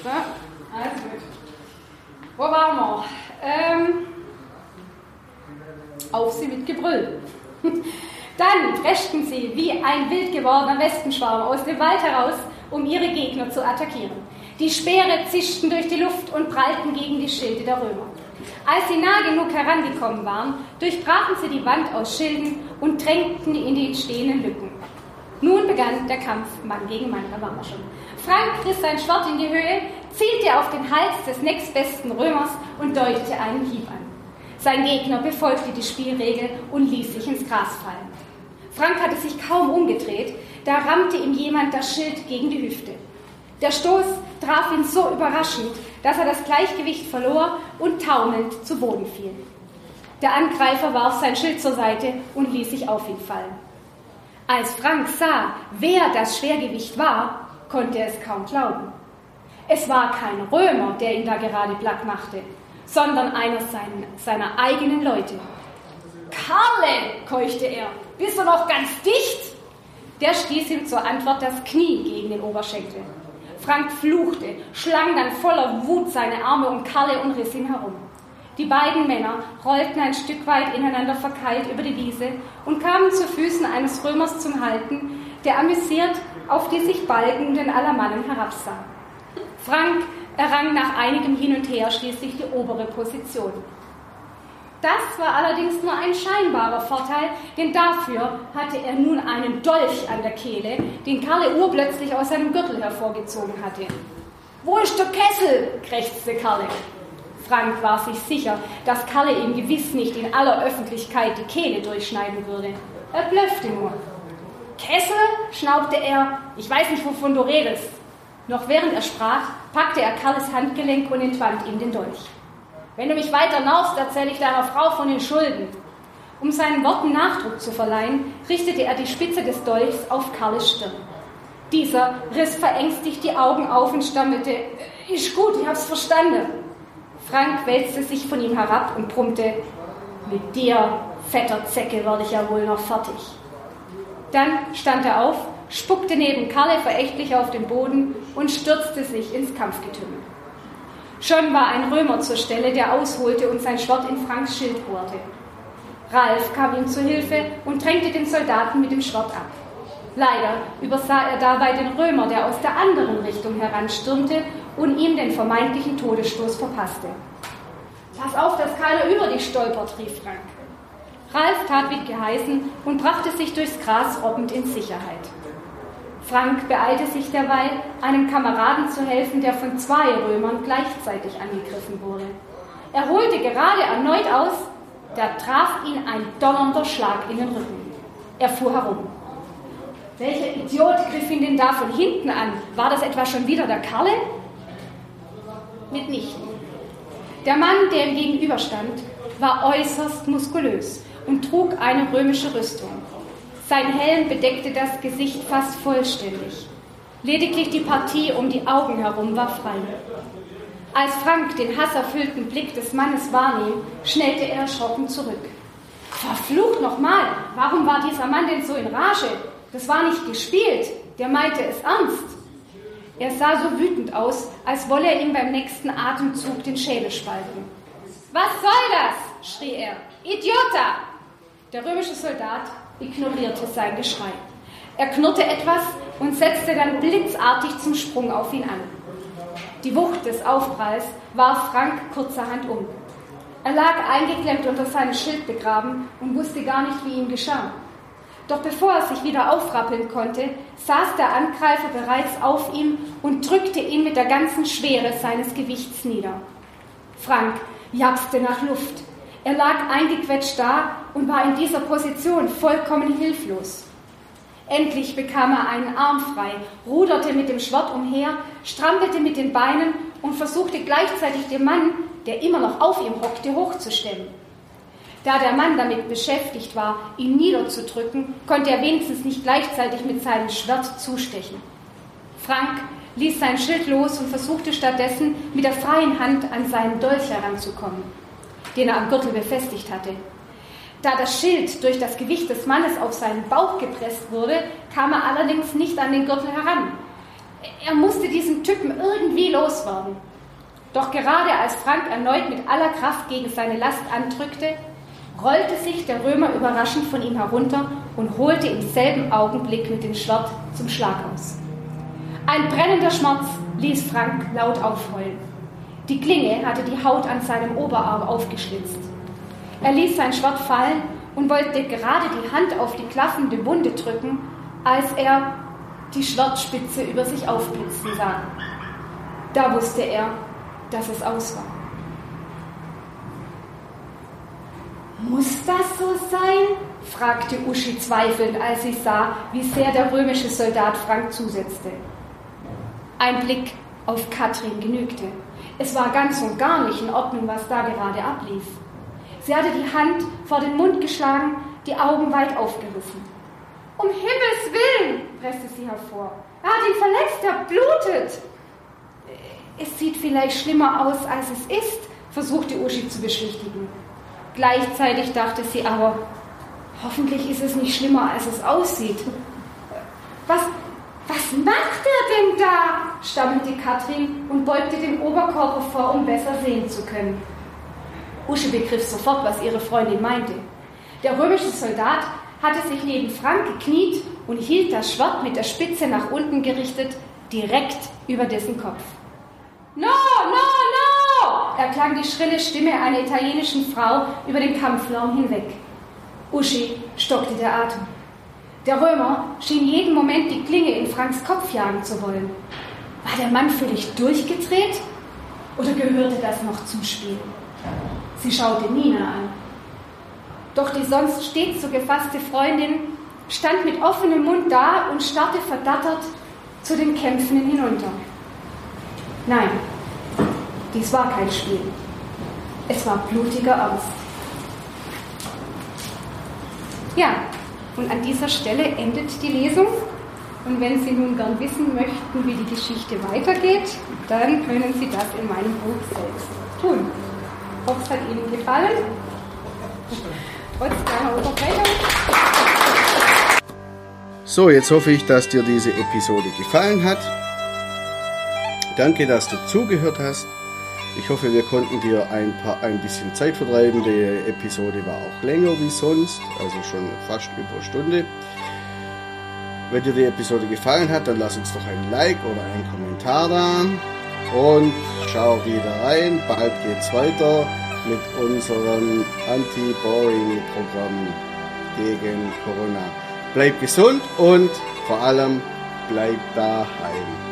Ja, also gut. Wo waren wir? Ähm, auf sie mit Gebrüll. Dann preschten sie wie ein wild gewordener Wespenschwarm aus dem Wald heraus, um ihre Gegner zu attackieren. Die Speere zischten durch die Luft und prallten gegen die Schilde der Römer. Als sie nah genug herangekommen waren, durchbrachen sie die Wand aus Schilden und drängten in die entstehenden Lücken. Nun begann der Kampf Mann gegen Mann, da waren wir schon. Frank riss sein Schwert in die Höhe, zielte auf den Hals des nächstbesten Römers und deutete einen Hieb an. Sein Gegner befolgte die Spielregel und ließ sich ins Gras fallen. Frank hatte sich kaum umgedreht, da rammte ihm jemand das Schild gegen die Hüfte. Der Stoß traf ihn so überraschend, dass er das Gleichgewicht verlor und taumelnd zu Boden fiel. Der Angreifer warf sein Schild zur Seite und ließ sich auf ihn fallen. Als Frank sah, wer das Schwergewicht war, konnte es kaum glauben. Es war kein Römer, der ihn da gerade platt machte, sondern einer seiner eigenen Leute. Karle, keuchte er, bist du noch ganz dicht? Der stieß ihm zur Antwort das Knie gegen den Oberschenkel. Frank fluchte, schlang dann voller Wut seine Arme um Karle und riss ihn herum. Die beiden Männer rollten ein Stück weit ineinander verkeilt über die Wiese und kamen zu Füßen eines Römers zum Halten, der amüsiert auf die sich balgenden Alamannen herabsah. Frank errang nach einigem Hin und Her schließlich die obere Position. Das war allerdings nur ein scheinbarer Vorteil, denn dafür hatte er nun einen Dolch an der Kehle, den Karle urplötzlich aus seinem Gürtel hervorgezogen hatte. Wo ist der Kessel? krächzte Karle. Frank war sich sicher, dass Kalle ihm gewiss nicht in aller Öffentlichkeit die Kehle durchschneiden würde. Er blöffte nur. Kessel? schnaubte er. Ich weiß nicht, wovon du redest. Noch während er sprach, packte er Kalles Handgelenk und entwand ihm den Dolch. Wenn du mich weiter naufst, erzähle ich deiner Frau von den Schulden. Um seinen Worten Nachdruck zu verleihen, richtete er die Spitze des Dolchs auf Karles Stirn. Dieser riss verängstigt die Augen auf und stammelte, ist gut, ich hab's verstanden. Frank wälzte sich von ihm herab und brummte, mit dir, fetter Zecke, werde ich ja wohl noch fertig. Dann stand er auf, spuckte neben Karle verächtlich auf den Boden und stürzte sich ins Kampfgetümmel. Schon war ein Römer zur Stelle, der ausholte und sein Schwert in Franks Schild bohrte. Ralf kam ihm zu Hilfe und drängte den Soldaten mit dem Schwert ab. Leider übersah er dabei den Römer, der aus der anderen Richtung heranstürmte und ihm den vermeintlichen Todesstoß verpasste. Pass auf, dass keiner über dich stolpert, rief Frank. Ralf tat wie geheißen und brachte sich durchs Gras robbend in Sicherheit. Frank beeilte sich derweil, einem Kameraden zu helfen, der von zwei Römern gleichzeitig angegriffen wurde. Er holte gerade erneut aus, da traf ihn ein donnernder Schlag in den Rücken. Er fuhr herum. Welcher Idiot griff ihn denn da von hinten an? War das etwa schon wieder der Karle? Mitnichten. Der Mann, der ihm gegenüberstand, war äußerst muskulös und trug eine römische Rüstung. Sein Helm bedeckte das Gesicht fast vollständig. Lediglich die Partie um die Augen herum war frei. Als Frank den hasserfüllten Blick des Mannes wahrnahm, schnellte er erschrocken zurück. Verflucht nochmal, warum war dieser Mann denn so in Rage? Das war nicht gespielt, der meinte es ernst. Er sah so wütend aus, als wolle er ihm beim nächsten Atemzug den Schädel spalten. Was soll das? schrie er. Idiota! Der römische Soldat ignorierte sein Geschrei. Er knurrte etwas und setzte dann blitzartig zum Sprung auf ihn an. Die Wucht des Aufpralls warf Frank kurzerhand um. Er lag eingeklemmt unter seinem Schild begraben und wusste gar nicht, wie ihm geschah. Doch bevor er sich wieder aufrappeln konnte, saß der Angreifer bereits auf ihm und drückte ihn mit der ganzen Schwere seines Gewichts nieder. Frank japste nach Luft. Er lag eingequetscht da und war in dieser Position vollkommen hilflos. Endlich bekam er einen Arm frei, ruderte mit dem Schwert umher, strampelte mit den Beinen und versuchte gleichzeitig den Mann, der immer noch auf ihm hockte, hochzustemmen. Da der Mann damit beschäftigt war, ihn niederzudrücken, konnte er wenigstens nicht gleichzeitig mit seinem Schwert zustechen. Frank ließ sein Schild los und versuchte stattdessen mit der freien Hand an seinen Dolch heranzukommen, den er am Gürtel befestigt hatte. Da das Schild durch das Gewicht des Mannes auf seinen Bauch gepresst wurde, kam er allerdings nicht an den Gürtel heran. Er musste diesen Typen irgendwie loswerden. Doch gerade als Frank erneut mit aller Kraft gegen seine Last andrückte, rollte sich der Römer überraschend von ihm herunter und holte im selben Augenblick mit dem Schwert zum Schlag aus. Ein brennender Schmerz ließ Frank laut aufheulen. Die Klinge hatte die Haut an seinem Oberarm aufgeschlitzt. Er ließ sein Schwert fallen und wollte gerade die Hand auf die klaffende Wunde drücken, als er die Schwertspitze über sich aufblitzen sah. Da wusste er, dass es aus war. Muss das so sein? fragte Uschi zweifelnd, als sie sah, wie sehr der römische Soldat Frank zusetzte. Ein Blick auf Katrin genügte. Es war ganz und gar nicht in Ordnung, was da gerade ablief. Sie hatte die Hand vor den Mund geschlagen, die Augen weit aufgerissen. Um Himmels Willen, presste sie hervor. Er hat ihn verletzt, er blutet. Es sieht vielleicht schlimmer aus, als es ist, versuchte Uschi zu beschwichtigen. Gleichzeitig dachte sie aber, hoffentlich ist es nicht schlimmer, als es aussieht. Was, was macht er denn da? stammelte Katrin und beugte den Oberkörper vor, um besser sehen zu können. Uschi begriff sofort, was ihre Freundin meinte. Der römische Soldat hatte sich neben Frank gekniet und hielt das Schwert mit der Spitze nach unten gerichtet, direkt über dessen Kopf. No, no, no! erklang die schrille Stimme einer italienischen Frau über den Kampflärm hinweg. Uschi stockte der Atem. Der Römer schien jeden Moment die Klinge in Franks Kopf jagen zu wollen. War der Mann völlig durchgedreht oder gehörte das noch zum Spiel? Sie schaute Nina an. Doch die sonst stets so gefasste Freundin stand mit offenem Mund da und starrte verdattert zu den Kämpfenden hinunter. Nein, dies war kein Spiel. Es war blutiger Ernst. Ja, und an dieser Stelle endet die Lesung. Und wenn Sie nun gern wissen möchten, wie die Geschichte weitergeht, dann können Sie das in meinem Buch selbst tun. Ich hoffe, es hat Ihnen gefallen. Trotz kleiner Unterbrechung. So, jetzt hoffe ich, dass dir diese Episode gefallen hat. Danke, dass du zugehört hast. Ich hoffe, wir konnten dir ein, paar, ein bisschen Zeit vertreiben. Die Episode war auch länger wie sonst, also schon fast über eine Stunde. Wenn dir die Episode gefallen hat, dann lass uns doch ein Like oder einen Kommentar da. Und schau wieder rein. Bald geht's weiter mit unserem Anti-Boring-Programm gegen Corona. Bleib gesund und vor allem bleib daheim.